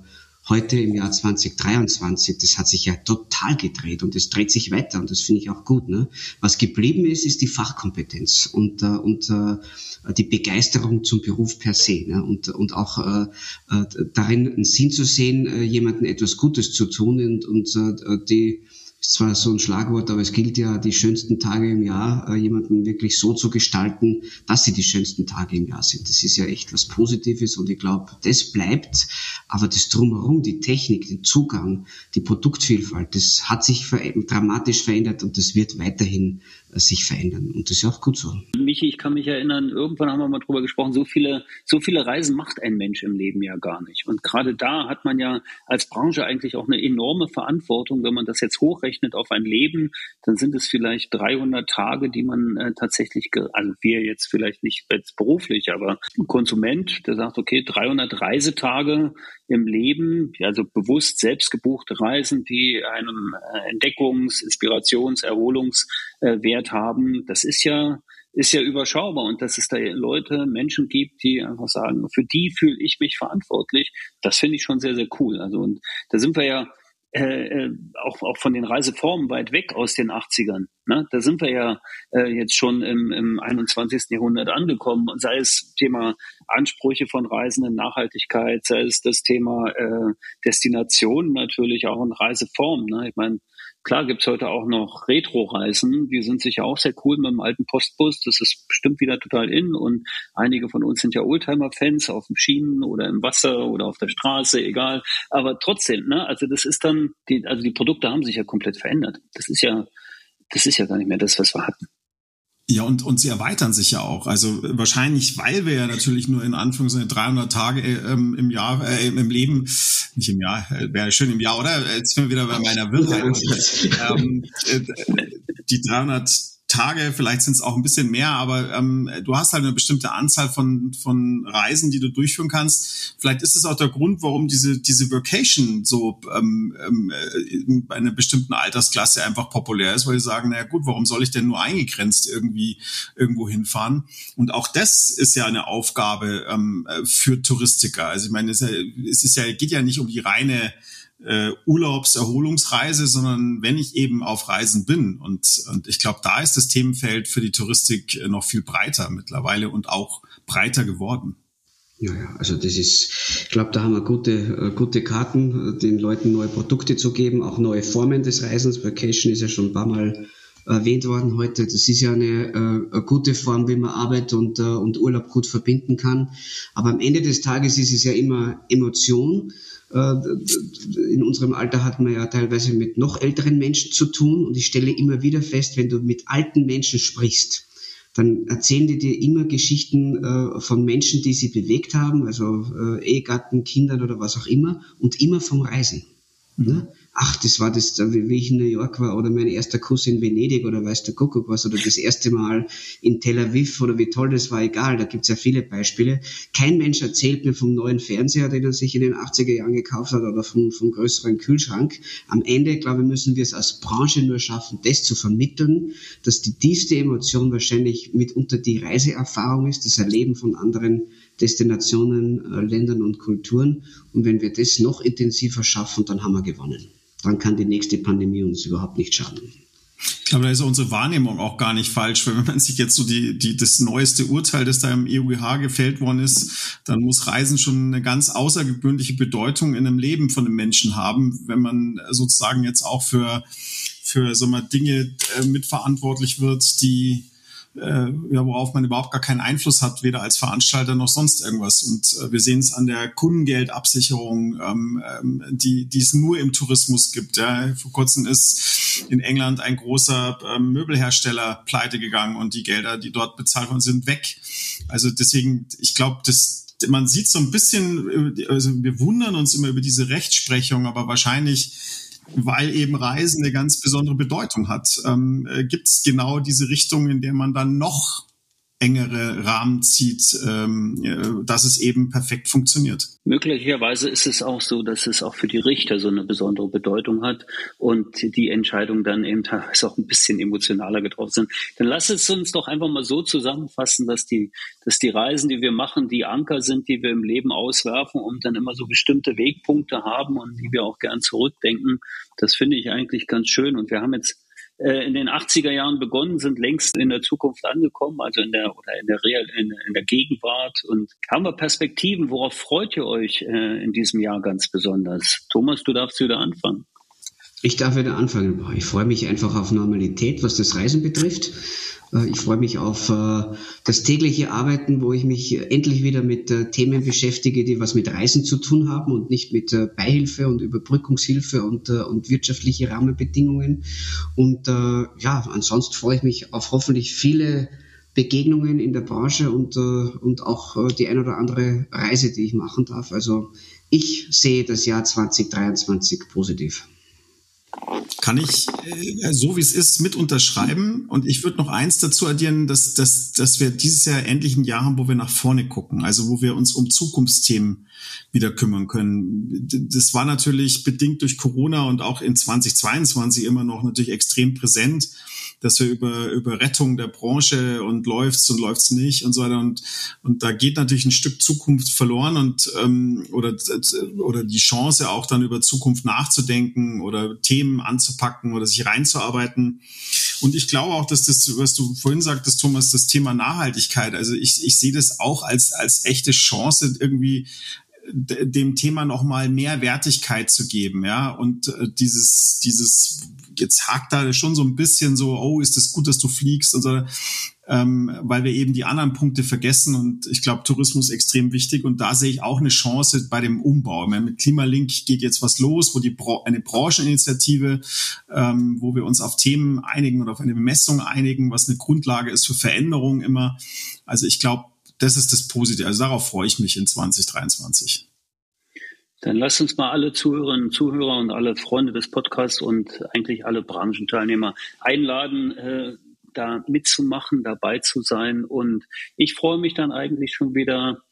heute im Jahr 2023, das hat sich ja total gedreht und es dreht sich weiter und das finde ich auch gut. Ne? Was geblieben ist, ist die Fachkompetenz und, äh, und äh, die Begeisterung zum Beruf per se ne? und, und auch äh, äh, darin einen Sinn zu sehen, äh, jemandem etwas Gutes zu tun und, und äh, die ist zwar so ein Schlagwort, aber es gilt ja, die schönsten Tage im Jahr äh, jemanden wirklich so zu gestalten, dass sie die schönsten Tage im Jahr sind. Das ist ja echt was Positives und ich glaube, das bleibt. Aber das Drumherum, die Technik, den Zugang, die Produktvielfalt, das hat sich ver dramatisch verändert und das wird weiterhin äh, sich verändern. Und das ist ja auch gut so. Michi, ich kann mich erinnern, irgendwann haben wir mal drüber gesprochen, so viele, so viele Reisen macht ein Mensch im Leben ja gar nicht. Und gerade da hat man ja als Branche eigentlich auch eine enorme Verantwortung, wenn man das jetzt hochrechnet hochrechnet auf ein Leben, dann sind es vielleicht 300 Tage, die man äh, tatsächlich, also wir jetzt vielleicht nicht jetzt beruflich, aber ein Konsument, der sagt, okay, 300 Reisetage im Leben, also bewusst selbst gebuchte Reisen, die einen äh, Entdeckungs-, Inspirations-, Erholungswert haben, das ist ja ist ja überschaubar und dass es da Leute, Menschen gibt, die einfach sagen, für die fühle ich mich verantwortlich, das finde ich schon sehr, sehr cool. Also und da sind wir ja äh, auch, auch von den Reiseformen weit weg aus den 80ern. Ne? Da sind wir ja äh, jetzt schon im, im 21. Jahrhundert angekommen, sei es Thema Ansprüche von Reisenden, Nachhaltigkeit, sei es das Thema äh, Destination natürlich auch in Reiseform. Ne? Ich meine, Klar gibt's heute auch noch Retro-Reisen, die sind sicher auch sehr cool mit dem alten Postbus. Das ist bestimmt wieder total in. Und einige von uns sind ja Oldtimer-Fans auf dem Schienen oder im Wasser oder auf der Straße, egal. Aber trotzdem, ne, also das ist dann, die, also die Produkte haben sich ja komplett verändert. Das ist ja, das ist ja gar nicht mehr das, was wir hatten. Ja, und, und sie erweitern sich ja auch. Also wahrscheinlich, weil wir ja natürlich nur in Anführungszeichen 300 Tage ähm, im Jahr, äh, im Leben, nicht im Jahr, äh, wäre schön im Jahr, oder? Jetzt sind wir wieder bei meiner Wirrheit. ähm, äh, die 300 Tage, vielleicht sind es auch ein bisschen mehr, aber ähm, du hast halt eine bestimmte Anzahl von, von Reisen, die du durchführen kannst. Vielleicht ist es auch der Grund, warum diese, diese Vacation so ähm, ähm, äh, bei einer bestimmten Altersklasse einfach populär ist, weil sie sagen, naja gut, warum soll ich denn nur eingegrenzt irgendwie irgendwo hinfahren? Und auch das ist ja eine Aufgabe ähm, für Touristiker. Also ich meine, es ist ja, es ist ja, geht ja nicht um die reine äh, Urlaubserholungsreise, sondern wenn ich eben auf Reisen bin. Und, und ich glaube, da ist das Themenfeld für die Touristik äh, noch viel breiter mittlerweile und auch breiter geworden. Ja, ja, also das ist, ich glaube, da haben wir gute, äh, gute Karten, den Leuten neue Produkte zu geben, auch neue Formen des Reisens. Vacation ist ja schon ein paar Mal erwähnt worden heute. Das ist ja eine, äh, gute Form, wie man Arbeit und, äh, und Urlaub gut verbinden kann. Aber am Ende des Tages ist es ja immer Emotion. Äh, in unserem Alter hat man ja teilweise mit noch älteren Menschen zu tun und ich stelle immer wieder fest, wenn du mit alten Menschen sprichst, dann erzählen die dir immer Geschichten äh, von Menschen, die sie bewegt haben, also äh, Ehegatten, Kindern oder was auch immer und immer vom Reisen. Mhm. Ne? Ach, das war das, wie ich in New York war oder mein erster Kuss in Venedig oder weiß der Kuckuck was oder das erste Mal in Tel Aviv oder wie toll das war, egal, da gibt's ja viele Beispiele. Kein Mensch erzählt mir vom neuen Fernseher, den er sich in den 80er Jahren gekauft hat oder vom, vom größeren Kühlschrank. Am Ende, glaube ich, müssen wir es als Branche nur schaffen, das zu vermitteln, dass die tiefste Emotion wahrscheinlich mitunter die Reiseerfahrung ist, das Erleben von anderen Destinationen, äh, Ländern und Kulturen. Und wenn wir das noch intensiver schaffen, dann haben wir gewonnen dann kann die nächste Pandemie uns überhaupt nicht schaden. Ich glaube, da ist unsere Wahrnehmung auch gar nicht falsch, wenn man sich jetzt so die, die, das neueste Urteil, das da im EUGH gefällt worden ist, dann muss Reisen schon eine ganz außergewöhnliche Bedeutung in einem Leben von einem Menschen haben, wenn man sozusagen jetzt auch für, für so mal Dinge äh, mitverantwortlich wird, die, äh, ja, worauf man überhaupt gar keinen Einfluss hat, weder als Veranstalter noch sonst irgendwas. Und äh, wir sehen es an der Kundengeldabsicherung, ähm, ähm, die, die es nur im Tourismus gibt. Ja. Vor kurzem ist in England ein großer ähm, Möbelhersteller pleite gegangen und die Gelder, die dort bezahlt worden sind, weg. Also deswegen, ich glaube, das man sieht so ein bisschen, also wir wundern uns immer über diese Rechtsprechung, aber wahrscheinlich weil eben Reisen eine ganz besondere Bedeutung hat. Ähm, äh, Gibt es genau diese Richtung, in der man dann noch engere Rahmen zieht, ähm, äh, dass es eben perfekt funktioniert. Möglicherweise ist es auch so, dass es auch für die Richter so eine besondere Bedeutung hat und die Entscheidungen dann eben teilweise auch ein bisschen emotionaler getroffen sind. Dann lass es uns doch einfach mal so zusammenfassen, dass die, dass die Reisen, die wir machen, die Anker sind, die wir im Leben auswerfen und dann immer so bestimmte Wegpunkte haben und die wir auch gern zurückdenken. Das finde ich eigentlich ganz schön. Und wir haben jetzt in den 80er Jahren begonnen, sind längst in der Zukunft angekommen, also in der oder in der Real, in, in der Gegenwart und haben wir Perspektiven. Worauf freut ihr euch äh, in diesem Jahr ganz besonders? Thomas, du darfst wieder anfangen. Ich darf wieder anfangen. Ich freue mich einfach auf Normalität, was das Reisen betrifft. Äh, ich freue mich auf äh, das tägliche Arbeiten, wo ich mich endlich wieder mit äh, Themen beschäftige, die was mit Reisen zu tun haben und nicht mit Beihilfe und Überbrückungshilfe und, und wirtschaftliche Rahmenbedingungen. Und ja, ansonsten freue ich mich auf hoffentlich viele Begegnungen in der Branche und, und auch die ein oder andere Reise, die ich machen darf. Also ich sehe das Jahr 2023 positiv. Kann ich äh, so wie es ist mit unterschreiben. Und ich würde noch eins dazu addieren, dass, dass, dass wir dieses Jahr endlich ein Jahr haben, wo wir nach vorne gucken, also wo wir uns um Zukunftsthemen wieder kümmern können. Das war natürlich bedingt durch Corona und auch in 2022 immer noch natürlich extrem präsent dass wir über, über Rettung der Branche und läuft's und läuft's nicht und so weiter. Und, und da geht natürlich ein Stück Zukunft verloren und ähm, oder, oder die Chance auch dann über Zukunft nachzudenken oder Themen anzupacken oder sich reinzuarbeiten. Und ich glaube auch, dass das, was du vorhin sagtest, Thomas, das Thema Nachhaltigkeit, also ich, ich sehe das auch als, als echte Chance, irgendwie dem Thema noch mal mehr Wertigkeit zu geben, ja und äh, dieses dieses jetzt hakt da schon so ein bisschen so oh ist es gut dass du fliegst und so ähm, weil wir eben die anderen Punkte vergessen und ich glaube Tourismus ist extrem wichtig und da sehe ich auch eine Chance bei dem Umbau meine, mit Klimalink geht jetzt was los wo die Bra eine Brancheninitiative ähm, wo wir uns auf Themen einigen oder auf eine Bemessung einigen was eine Grundlage ist für Veränderungen immer also ich glaube das ist das Positive. Also darauf freue ich mich in 2023. Dann lasst uns mal alle Zuhörerinnen und Zuhörer und alle Freunde des Podcasts und eigentlich alle Branchenteilnehmer einladen, äh, da mitzumachen, dabei zu sein. Und ich freue mich dann eigentlich schon wieder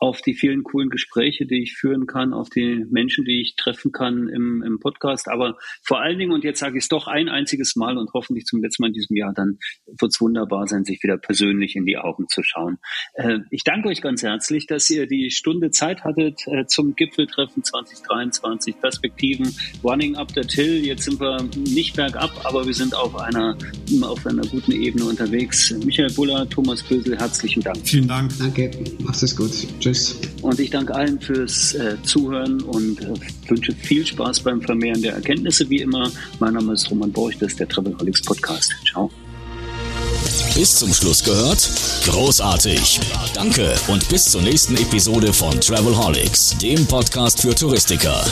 auf die vielen coolen Gespräche, die ich führen kann, auf die Menschen, die ich treffen kann im, im Podcast. Aber vor allen Dingen, und jetzt sage ich es doch ein einziges Mal und hoffentlich zum letzten Mal in diesem Jahr, dann wird es wunderbar sein, sich wieder persönlich in die Augen zu schauen. Äh, ich danke euch ganz herzlich, dass ihr die Stunde Zeit hattet äh, zum Gipfeltreffen 2023, Perspektiven, Running Up the Till. Jetzt sind wir nicht bergab, aber wir sind auf einer, auf einer guten Ebene unterwegs. Michael Buller, Thomas Bösel, herzlichen Dank. Vielen Dank. Danke, mach's es gut. Tschüss. Und ich danke allen fürs äh, Zuhören und äh, wünsche viel Spaß beim Vermehren der Erkenntnisse, wie immer. Mein Name ist Roman Borch, das ist der Travelholics Podcast. Ciao. Bis zum Schluss gehört? Großartig. Danke und bis zur nächsten Episode von Travelholics, dem Podcast für Touristiker.